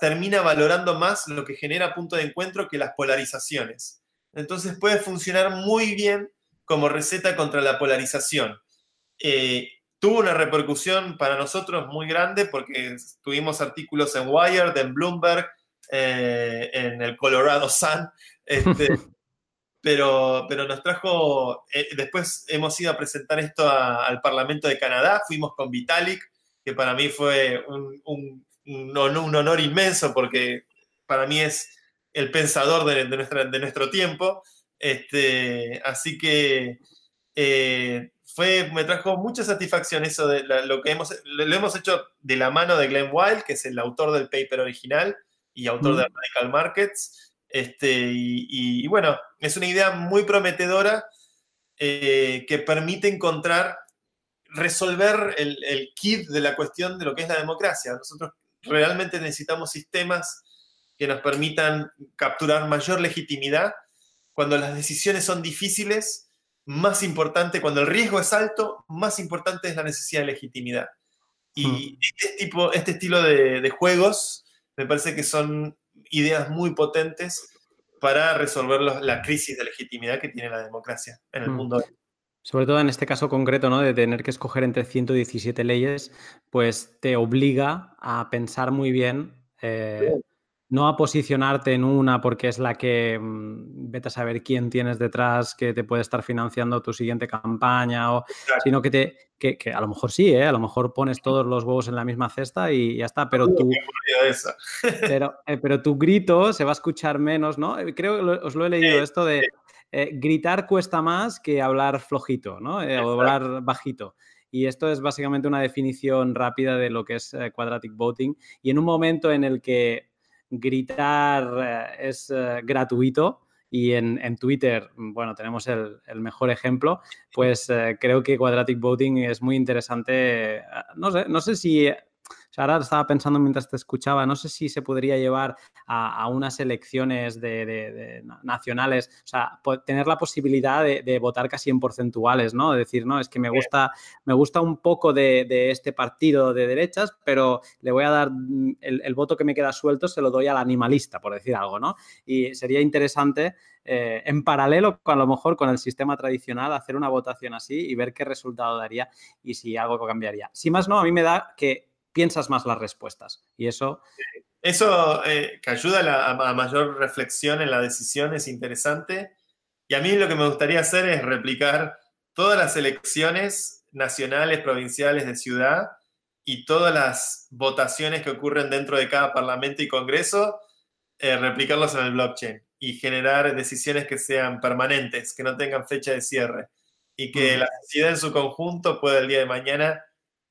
termina valorando más lo que genera punto de encuentro que las polarizaciones. Entonces puede funcionar muy bien como receta contra la polarización. Eh, tuvo una repercusión para nosotros muy grande porque tuvimos artículos en Wired, en Bloomberg, eh, en el Colorado Sun, este, (laughs) pero, pero nos trajo, eh, después hemos ido a presentar esto al Parlamento de Canadá, fuimos con Vitalik, que para mí fue un un, honor inmenso porque para mí es el pensador de, de nuestro tiempo. Este, así que eh, fue, me trajo mucha satisfacción eso de lo que hemos, lo, hemos hecho de la mano de Glenn Wild, que es el autor del paper original y autor de Radical Markets. Este, y, bueno, es una idea muy prometedora eh, que permite encontrar, resolver el, el kit de la cuestión de lo que es la democracia. Nosotros realmente necesitamos sistemas que nos permitan capturar mayor legitimidad cuando las decisiones son difíciles, más importante, cuando el riesgo es alto, más importante es la necesidad de legitimidad. Y hmm. este, tipo, este estilo de, juegos me parece que son ideas muy potentes para resolver la crisis de legitimidad que tiene la democracia en el hmm. mundo. Sobre todo en este caso concreto, ¿no? De tener que escoger entre 117 leyes, pues te obliga a pensar muy bien eh, no a posicionarte en una porque es la que mm, vete a saber quién tienes detrás que te puede estar financiando tu siguiente campaña, o, sino que te que, a lo mejor sí, ¿eh? a lo mejor pones todos los huevos en la misma cesta y ya está, pero tú (laughs) pero, eh, pero tu grito se va a escuchar menos, ¿no? Eh, creo que os lo he leído esto de gritar cuesta más que hablar flojito, ¿no? o hablar bajito. Y esto es básicamente una definición rápida de lo que es quadratic voting. Y en un momento en el que gritar eh, es eh, gratuito y en, Twitter, bueno, tenemos el, mejor ejemplo, pues eh, creo que Quadratic Voting es muy interesante. No sé, no sé si ahora estaba pensando mientras te escuchaba, no sé si se podría llevar a, unas elecciones de, nacionales, o sea, tener la posibilidad de, votar casi en porcentuales, ¿no? decir, no, es que me gusta, me gusta un poco de, este partido de derechas, pero le voy a dar mm, el, voto que me queda suelto, se lo doy al animalista, por decir algo, ¿no? Y sería interesante. Eh, en paralelo con a lo mejor con el sistema tradicional, hacer una votación así y ver qué resultado daría y si algo cambiaría. Si más no, a mí me da que piensas más las respuestas. Y eso... Eso eh, que ayuda a, mayor reflexión en la decisión es interesante. Y a mí lo que me gustaría hacer es replicar todas las elecciones nacionales, provinciales de ciudad y todas las votaciones que ocurren dentro de cada parlamento y congreso, eh, replicarlos en el blockchain y generar decisiones que sean permanentes, que no tengan fecha de cierre y que la sociedad en su conjunto pueda el día de mañana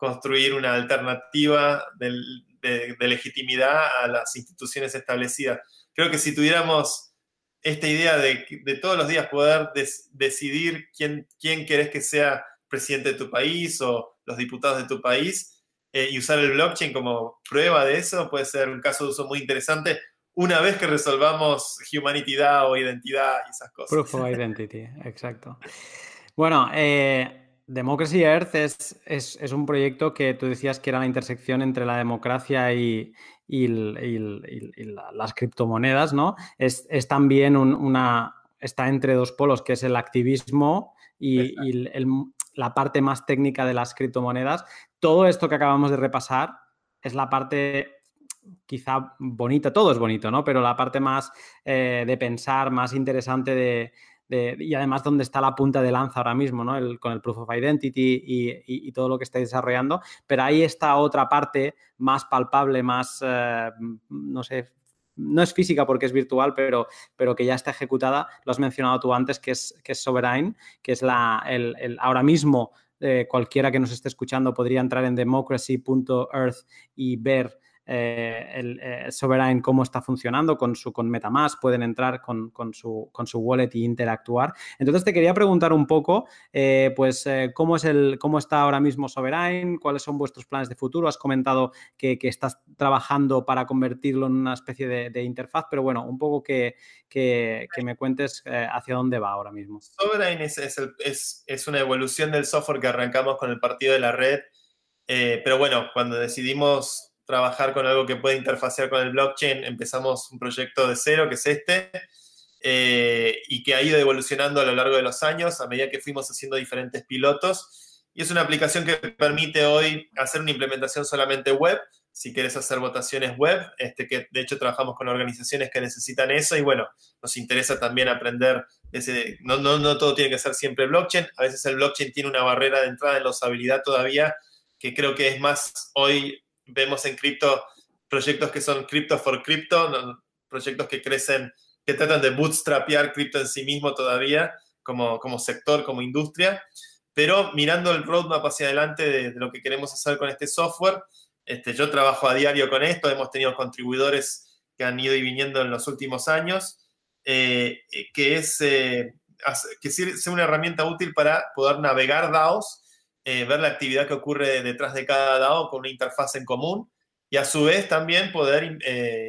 construir una alternativa de, legitimidad a las instituciones establecidas. Creo que si tuviéramos esta idea de, de todos los días poder decidir quién, quién querés que sea presidente de tu país o los diputados de tu país eh, y usar el blockchain como prueba de eso, puede ser un caso de uso muy interesante una vez que resolvamos Humanity o identidad y esas cosas. Proof of Identity, exacto. Bueno, eh, Democracy Earth es, es, un proyecto que tú decías que era la intersección entre la democracia y, las criptomonedas, ¿no? Es, también una. está entre dos polos, que es el activismo y, la parte más técnica de las criptomonedas. Todo esto que acabamos de repasar es la parte quizá bonita, todo es bonito, ¿no? Pero la parte más eh, de pensar, más interesante de, y además dónde está la punta de lanza ahora mismo, ¿no? con el Proof of Identity y, todo lo que estáis desarrollando, pero ahí está otra parte más palpable, más, eh, no sé, no es física porque es virtual, pero, pero que ya está ejecutada, lo has mencionado tú antes, que es, que es Sovereign, que es la, el, ahora mismo eh, cualquiera que nos esté escuchando podría entrar en democracy.earth y ver eh, el eh, Sovereign cómo está funcionando con su con MetaMask, pueden entrar con, su, con su wallet y interactuar. Entonces te quería preguntar un poco, eh, pues, cómo, es el, cómo está ahora mismo Sovereign, cuáles son vuestros planes de futuro. Has comentado que, estás trabajando para convertirlo en una especie de, interfaz, pero bueno, un poco que, que, me cuentes hacia dónde va ahora mismo. Sovereign es, es, es, una evolución del software que arrancamos con el partido de la red. pero bueno, cuando decidimos trabajar con algo que puede interfacear con el blockchain, empezamos un proyecto de cero, que es este, eh, y que ha ido evolucionando a lo largo de los años a medida que fuimos haciendo diferentes pilotos. Y es una aplicación que permite hoy hacer una implementación solamente web, si quieres hacer votaciones web, este, que de hecho trabajamos con organizaciones que necesitan eso y bueno, nos interesa también aprender, ese, no, no, no todo tiene que ser siempre blockchain, a veces el blockchain tiene una barrera de entrada en la usabilidad todavía que creo que es más hoy vemos en cripto proyectos que son crypto for crypto, proyectos que crecen, que tratan de bootstrapear cripto en sí mismo todavía, como, como sector, como industria, pero mirando el roadmap hacia adelante de, lo que queremos hacer con este software, este, yo trabajo a diario con esto, hemos tenido contribuidores que han ido y viniendo en los últimos años, eh, que es eh, que sea una herramienta útil para poder navegar DAOs, eh, ver la actividad que ocurre detrás de cada DAO con una interfaz en común y a su vez también poder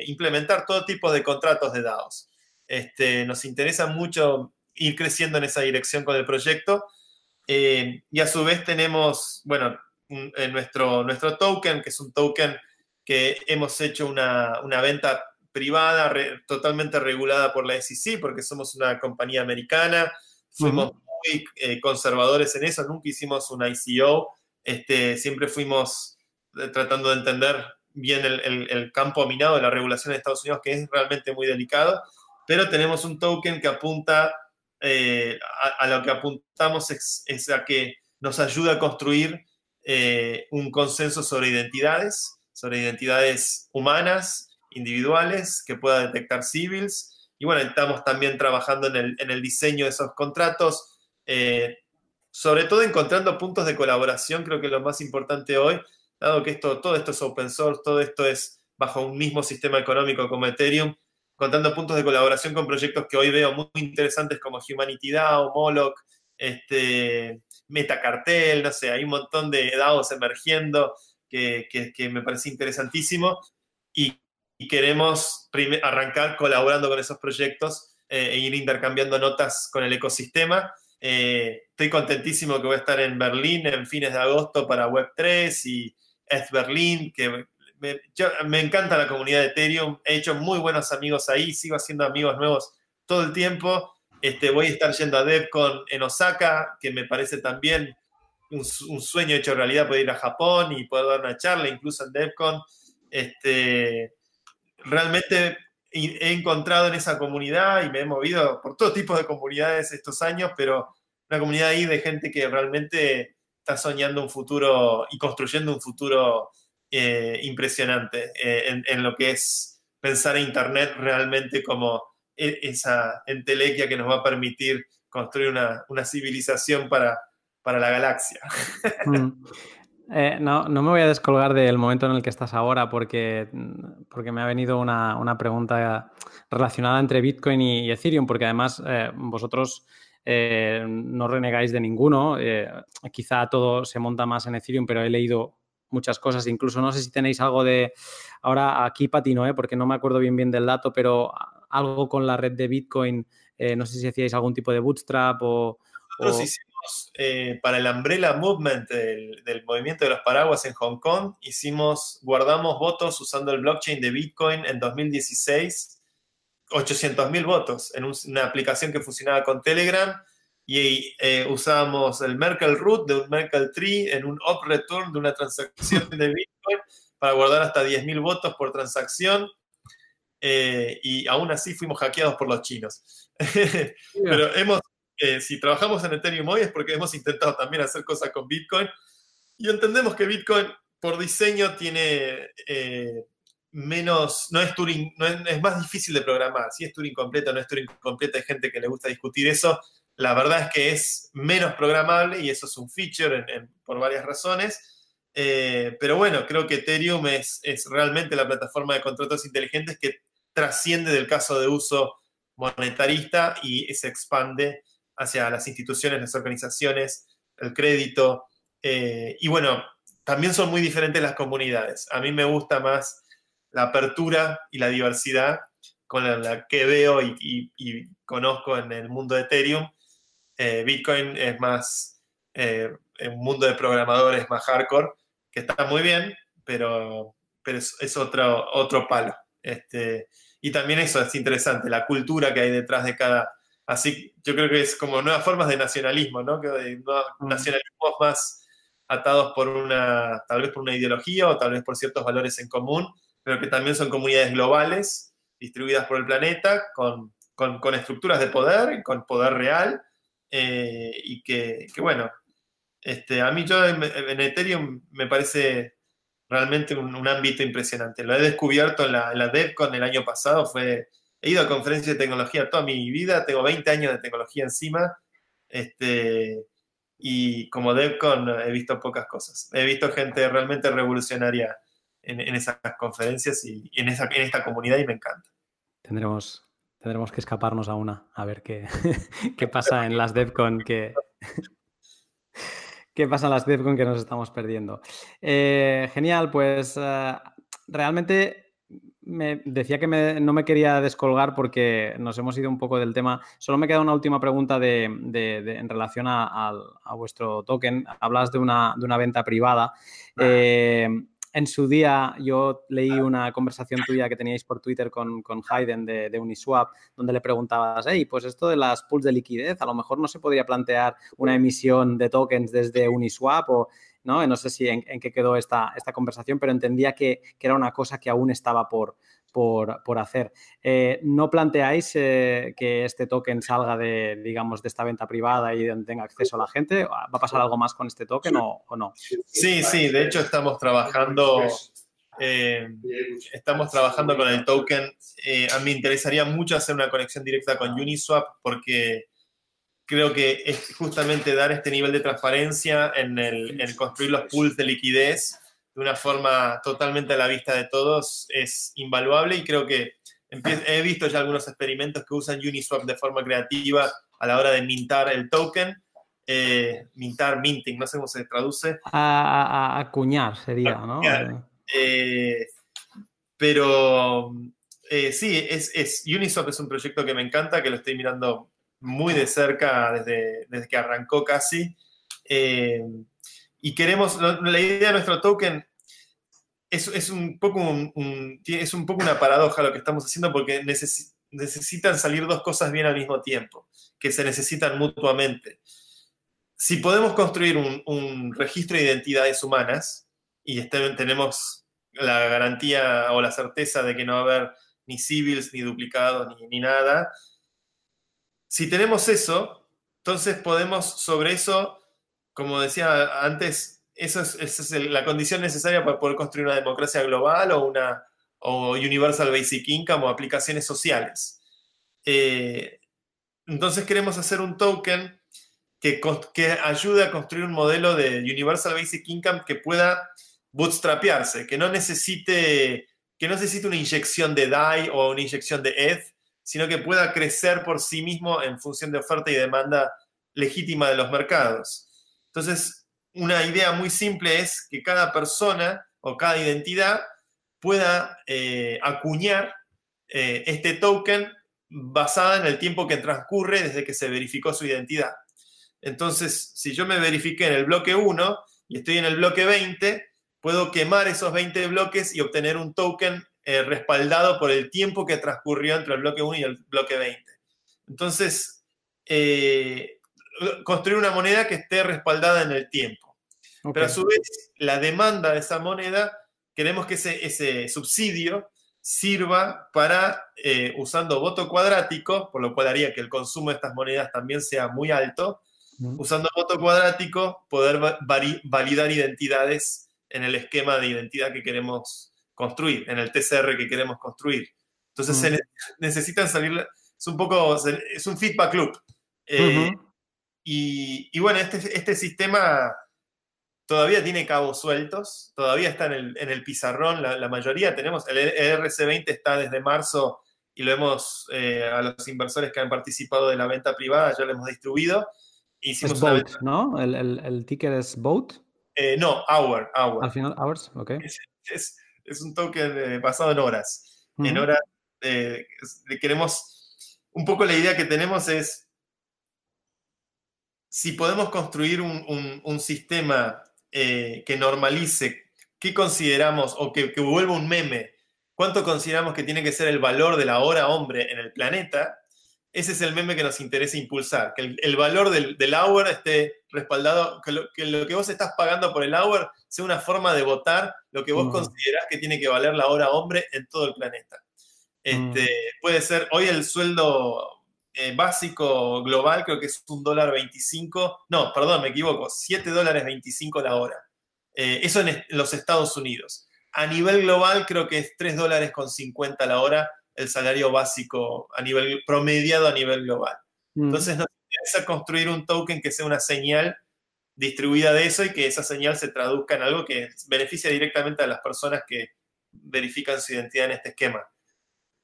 implementar todo tipo de contratos de DAOs. Este, nos interesa mucho ir creciendo en esa dirección con el proyecto y a su vez tenemos, bueno, nuestro, nuestro token, que es un token que hemos hecho una, una venta privada, totalmente regulada por la SEC, porque somos una compañía americana, fuimos muy eh, conservadores en eso, nunca hicimos una ICO, este, siempre fuimos eh, tratando de entender bien el, campo minado de la regulación de Estados Unidos, que es realmente muy delicado, pero tenemos un token que apunta, eh, a, lo que apuntamos es, a que nos ayuda a construir un consenso sobre identidades, sobre identidades humanas, individuales, que pueda detectar civils. Y bueno, estamos también trabajando en el, diseño de esos contratos, eh, sobre todo encontrando puntos de colaboración, creo que lo más importante hoy, dado que esto, todo esto es open source, todo esto es bajo un mismo sistema económico como Ethereum, encontrando puntos de colaboración con proyectos que hoy veo muy interesantes como Humanity DAO, Moloch, este, Metacartel, no sé, hay un montón de DAOs emergiendo que, que me parece interesantísimo y y queremos arrancar colaborando con esos proyectos eh, e ir intercambiando notas con el ecosistema. Eh, estoy contentísimo que voy a estar en Berlín en fines de agosto para Web3 y ETH Berlín, que me, encanta la comunidad de Ethereum, he hecho muy buenos amigos ahí, sigo haciendo amigos nuevos todo el tiempo. Este, voy a estar yendo a DevCon en Osaka, que me parece también un, un, sueño hecho realidad poder ir a Japón y poder dar una charla incluso en DevCon. Este, realmente he encontrado en esa comunidad y me he movido por todo tipo de comunidades estos años, pero una comunidad ahí de gente que realmente está soñando un futuro y construyendo un futuro eh, impresionante eh, en, lo que es pensar a Internet realmente como e, esa entelequia que nos va a permitir construir una, civilización para, para la galaxia. Mm. Eh, no, no, me voy a descolgar del momento en el que estás ahora porque, porque me ha venido una, pregunta relacionada entre Bitcoin y, Ethereum, porque además eh, vosotros eh, no renegáis de ninguno. quizá todo se monta más en Ethereum, pero he leído muchas cosas. Incluso no sé si tenéis algo de... Ahora aquí patino, porque no me acuerdo bien bien del dato, pero algo con la red de Bitcoin. no sé si hacíais algún tipo de bootstrap o... Eh, para el Umbrella Movement del, movimiento de los paraguas en Hong Kong, hicimos, guardamos votos usando el blockchain de Bitcoin en 2016, 800 mil votos en una aplicación que funcionaba con Telegram y eh, usábamos el Merkle Root de un Merkle Tree en un up return de una transacción (laughs) de Bitcoin para guardar hasta 10 mil votos por transacción. Eh, y aún así fuimos hackeados por los chinos. (laughs) Pero hemos si trabajamos en Ethereum hoy es porque hemos intentado también hacer cosas con Bitcoin y entendemos que Bitcoin por diseño tiene eh, menos, no es Turing, no es, más difícil de programar. Si es Turing completo o no es Turing completo, hay gente que le gusta discutir eso. La verdad es que es menos programable y eso es un feature por varias razones. Eh, pero bueno, creo que Ethereum es, es realmente la plataforma de contratos inteligentes que trasciende del caso de uso monetarista y se expande hacia las instituciones, las organizaciones, el crédito. Eh, y bueno, también son muy diferentes las comunidades. A mí me gusta más la apertura y la diversidad con la, que veo y, conozco en el mundo de Ethereum. Eh, Bitcoin es más eh, un mundo de programadores más hardcore, que está muy bien, pero, pero es, otro, otro palo. Este, y también eso es interesante, la cultura que hay detrás de cada, Así yo creo que es como nuevas formas de nacionalismo, ¿no? Que de, mm. nacionalismos más atados por una, tal vez por una ideología o tal vez por ciertos valores en común, pero que también son comunidades globales distribuidas por el planeta con, con, estructuras de poder, con poder real, eh, y que, que, bueno, este, a mí yo en, Ethereum me parece realmente un, ámbito impresionante. Lo he descubierto en la, en la DevCon el año pasado, fue, he ido a conferencias de tecnología toda mi vida, tengo 20 años de tecnología encima, este, y como DevCon he visto pocas cosas. He visto gente realmente revolucionaria en, esas conferencias y, en, esa, en esta comunidad y me encanta. Tendremos, tendremos que escaparnos a una, a ver qué, (laughs) (laughs) qué pasa en las DevCon que... ¿Qué pasa en las DevCon que nos estamos perdiendo? Eh, genial, pues eh, realmente me decía que no me quería descolgar porque nos hemos ido un poco del tema. Solo me queda una última pregunta de, en relación a, vuestro token. Hablas de una, de una venta privada. Eh, en su día yo leí una conversación tuya que teníais por Twitter con, con Hayden de, Uniswap, donde le preguntabas, hey, pues esto de las pools de liquidez, a lo mejor no se podría plantear una emisión de tokens desde Uniswap o, ¿no? No sé si en, qué quedó esta, esta conversación, pero entendía que, que, era una cosa que aún estaba por, por, hacer. Eh, ¿No planteáis eh, que este token salga de, digamos, de esta venta privada y tenga acceso a la gente? ¿Va a pasar algo más con este token o, no? Sí, sí, de hecho estamos trabajando... Eh, estamos trabajando con el token. a mí me interesaría mucho hacer una conexión directa con Uniswap porque creo que es justamente dar este nivel de transparencia en, el, en construir los pools de liquidez de una forma totalmente a la vista de todos es invaluable y creo que he visto ya algunos experimentos que usan Uniswap de forma creativa a la hora de mintar el token. Eh, mintar, minting, no sé cómo se traduce. A, acuñar sería, ¿no? Eh, pero eh, sí, es, Uniswap es un proyecto que me encanta, que lo estoy mirando muy de cerca desde, desde que arrancó casi. Y queremos, la idea de nuestro token es, un, poco es un poco una paradoja lo que estamos haciendo porque necesitan salir dos cosas bien al mismo tiempo, que se necesitan mutuamente. Si podemos construir un, registro de identidades humanas y este, tenemos la garantía o la certeza de que no va a haber ni civils, ni duplicados, ni nada, si tenemos eso, entonces podemos sobre eso como decía antes, eso es, esa es la condición necesaria para poder construir una democracia global o una o Universal Basic Income o aplicaciones sociales. Eh, entonces queremos hacer un token que, que ayude a construir un modelo de Universal Basic Income que pueda bootstrapearse, que no necesite, que no necesite una inyección de DAI o una inyección de ETH, sino que pueda crecer por sí mismo en función de oferta y demanda legítima de los mercados. Entonces, una idea muy simple es que cada persona o cada identidad pueda eh, acuñar eh, este token basada en el tiempo que transcurre desde que se verificó su identidad. Entonces, si yo me verifiqué en el bloque 1 y estoy en el bloque 20, puedo quemar esos 20 bloques y obtener un token eh, respaldado por el tiempo que transcurrió entre el bloque 1 y el bloque 20. Entonces, construir una moneda que esté respaldada en el tiempo. Pero a su vez, la demanda de esa moneda, queremos que ese, subsidio sirva para, eh, usando voto cuadrático, por lo cual haría que el consumo de estas monedas también sea muy alto, usando voto cuadrático, poder validar identidades en el esquema de identidad que queremos construir, en el TCR que queremos construir. Entonces se necesitan salir, es un poco, es un feedback loop. Eh, y, bueno, este, este sistema todavía tiene cabos sueltos, todavía está en el, pizarrón, la, mayoría tenemos, el ERC20 está desde marzo y lo hemos, eh, a los inversores que han participado de la venta privada, ya lo hemos distribuido. Hicimos es ¿no? ¿El, el, ticker es Boat? Eh, no, Hour, Hour. Al final, Hours, ok. Es, es, un token eh, basado en horas. En horas, queremos, un poco la idea que tenemos es si podemos construir un, sistema eh, que normalice qué consideramos o que, vuelva un meme, cuánto consideramos que tiene que ser el valor de la hora hombre en el planeta, ese es el meme que nos interesa impulsar, que el, valor del, hour esté respaldado, que lo, que vos estás pagando por el hour sea una forma de votar lo que vos considerás que tiene que valer la hora hombre en todo el planeta. Este, Puede ser, hoy el sueldo eh, básico global creo que es un dólar 25, no, perdón, me equivoco, 7 dólares 25 la hora. Eh, eso en los Estados Unidos. A nivel global creo que es 3 dólares con 50 la hora el salario básico a nivel promediado a nivel global. Mm. Entonces nos interesa construir un token que sea una señal distribuida de eso y que esa señal se traduzca en algo que beneficia directamente a las personas que verifican su identidad en este esquema.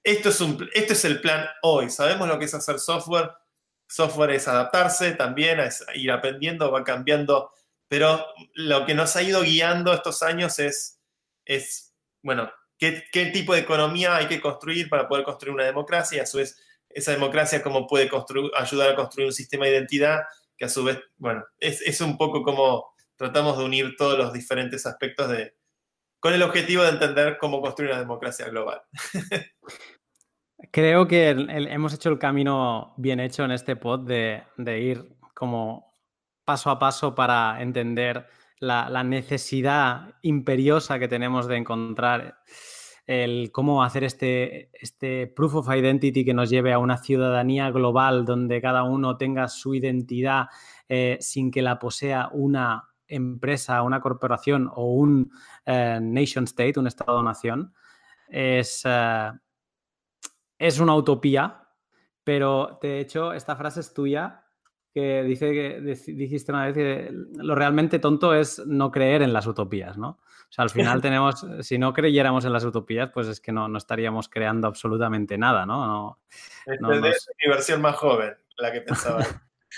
Esto es, un, esto es el plan hoy. Sabemos lo que es hacer software. Software es adaptarse también, es ir aprendiendo, va cambiando. Pero lo que nos ha ido guiando estos años es, es bueno, qué, qué tipo de economía hay que construir para poder construir una democracia a su vez esa democracia cómo puede ayudar a construir un sistema de identidad que a su vez, bueno, es, es un poco como tratamos de unir todos los diferentes aspectos de, con el objetivo de entender cómo construir una democracia global. Creo que hemos hecho el camino bien hecho en este pod de, ir como paso a paso para entender la, necesidad imperiosa que tenemos de encontrar el cómo hacer este, este proof of identity que nos lleve a una ciudadanía global donde cada uno tenga su identidad eh, sin que la posea una empresa, una corporación o un eh, nation state, un estado-nación, es, eh, es una utopía, pero de hecho esta frase es tuya que dice que dijiste una vez que lo realmente tonto es no creer en las utopías, ¿no? O sea, al final (laughs) tenemos, si no creyéramos en las utopías, pues es que no, no estaríamos creando absolutamente nada, ¿no? no, es mi versión más joven, la que pensaba.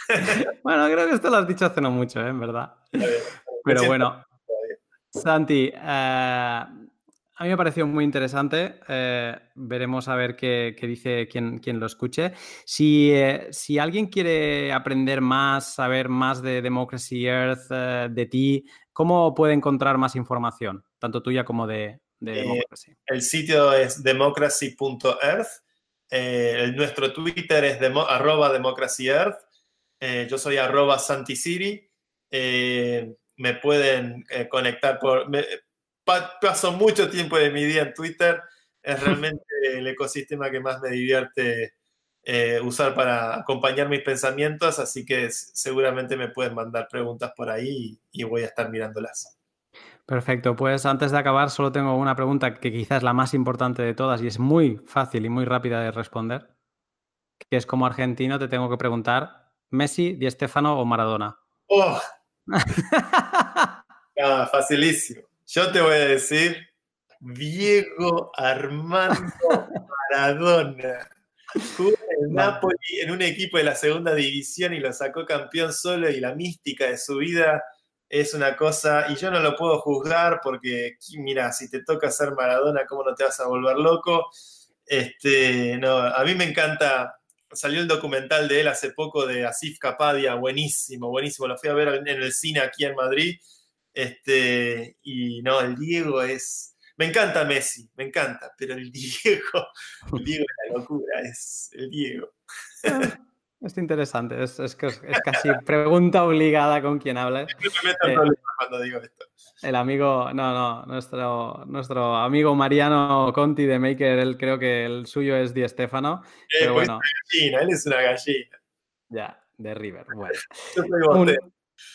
(laughs) bueno, creo que esto lo has dicho hace no mucho, ¿eh? en verdad. (laughs) Pero bueno, Santi, eh, a mí me pareció muy interesante. Eh, veremos a ver qué, dice quien, quien, lo escuche. Si, eh, si, alguien quiere aprender más, saber más de Democracy Earth, de ti, ¿cómo puede encontrar más información, tanto tuya como de, Democracy? el sitio es democracy.earth. nuestro Twitter es arroba democracyearth. yo soy arroba santisiri me pueden eh, conectar por... paso mucho tiempo de mi día en Twitter, es (laughs) realmente el ecosistema que más me divierte eh, usar para acompañar mis pensamientos, así que seguramente me pueden mandar preguntas por ahí y, voy a estar mirándolas. Perfecto, pues antes de acabar solo tengo una pregunta que quizás es la más importante de todas y es muy fácil y muy rápida de responder, que es como argentino te tengo que preguntar, ¿Messi, Di Stefano o Maradona? ¡Oh! (laughs) Facilísimo. Yo te voy a decir Diego Armando Maradona. Jugó en Napoli en un equipo de la segunda división y lo sacó campeón solo y la mística de su vida es una cosa, y yo no lo puedo juzgar porque, mira, si te toca ser Maradona, ¿cómo no te vas a volver loco? Este, no, a mí me encanta salió el documental de él hace poco de Asif Kapadia, buenísimo, buenísimo. Lo fui a ver en el cine aquí en Madrid. Este, y no, el Diego es. Me encanta Messi, me encanta, pero el (laughs) Diego, el Diego es la locura, es el Diego. (laughs) Es interesante, es, es, es casi pregunta obligada con quien hablas. Eh, cuando digo esto. El amigo, no, no, nuestro, nuestro amigo Mariano Conti de Maker, él creo que el suyo es Di Stefano. Eh, pero pues bueno. gallina, él es una gallina. Ya, de River. Bueno.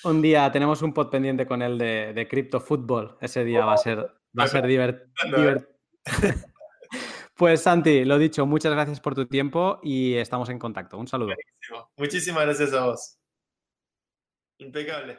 un, día tenemos un pod pendiente con él de, de Crypto Football. Ese día va a ser, va a ser (laughs) divertido. Pues Santi, lo dicho, muchas gracias por tu tiempo y estamos en contacto. Un saludo. Muchísimas gracias a vos. Impecable.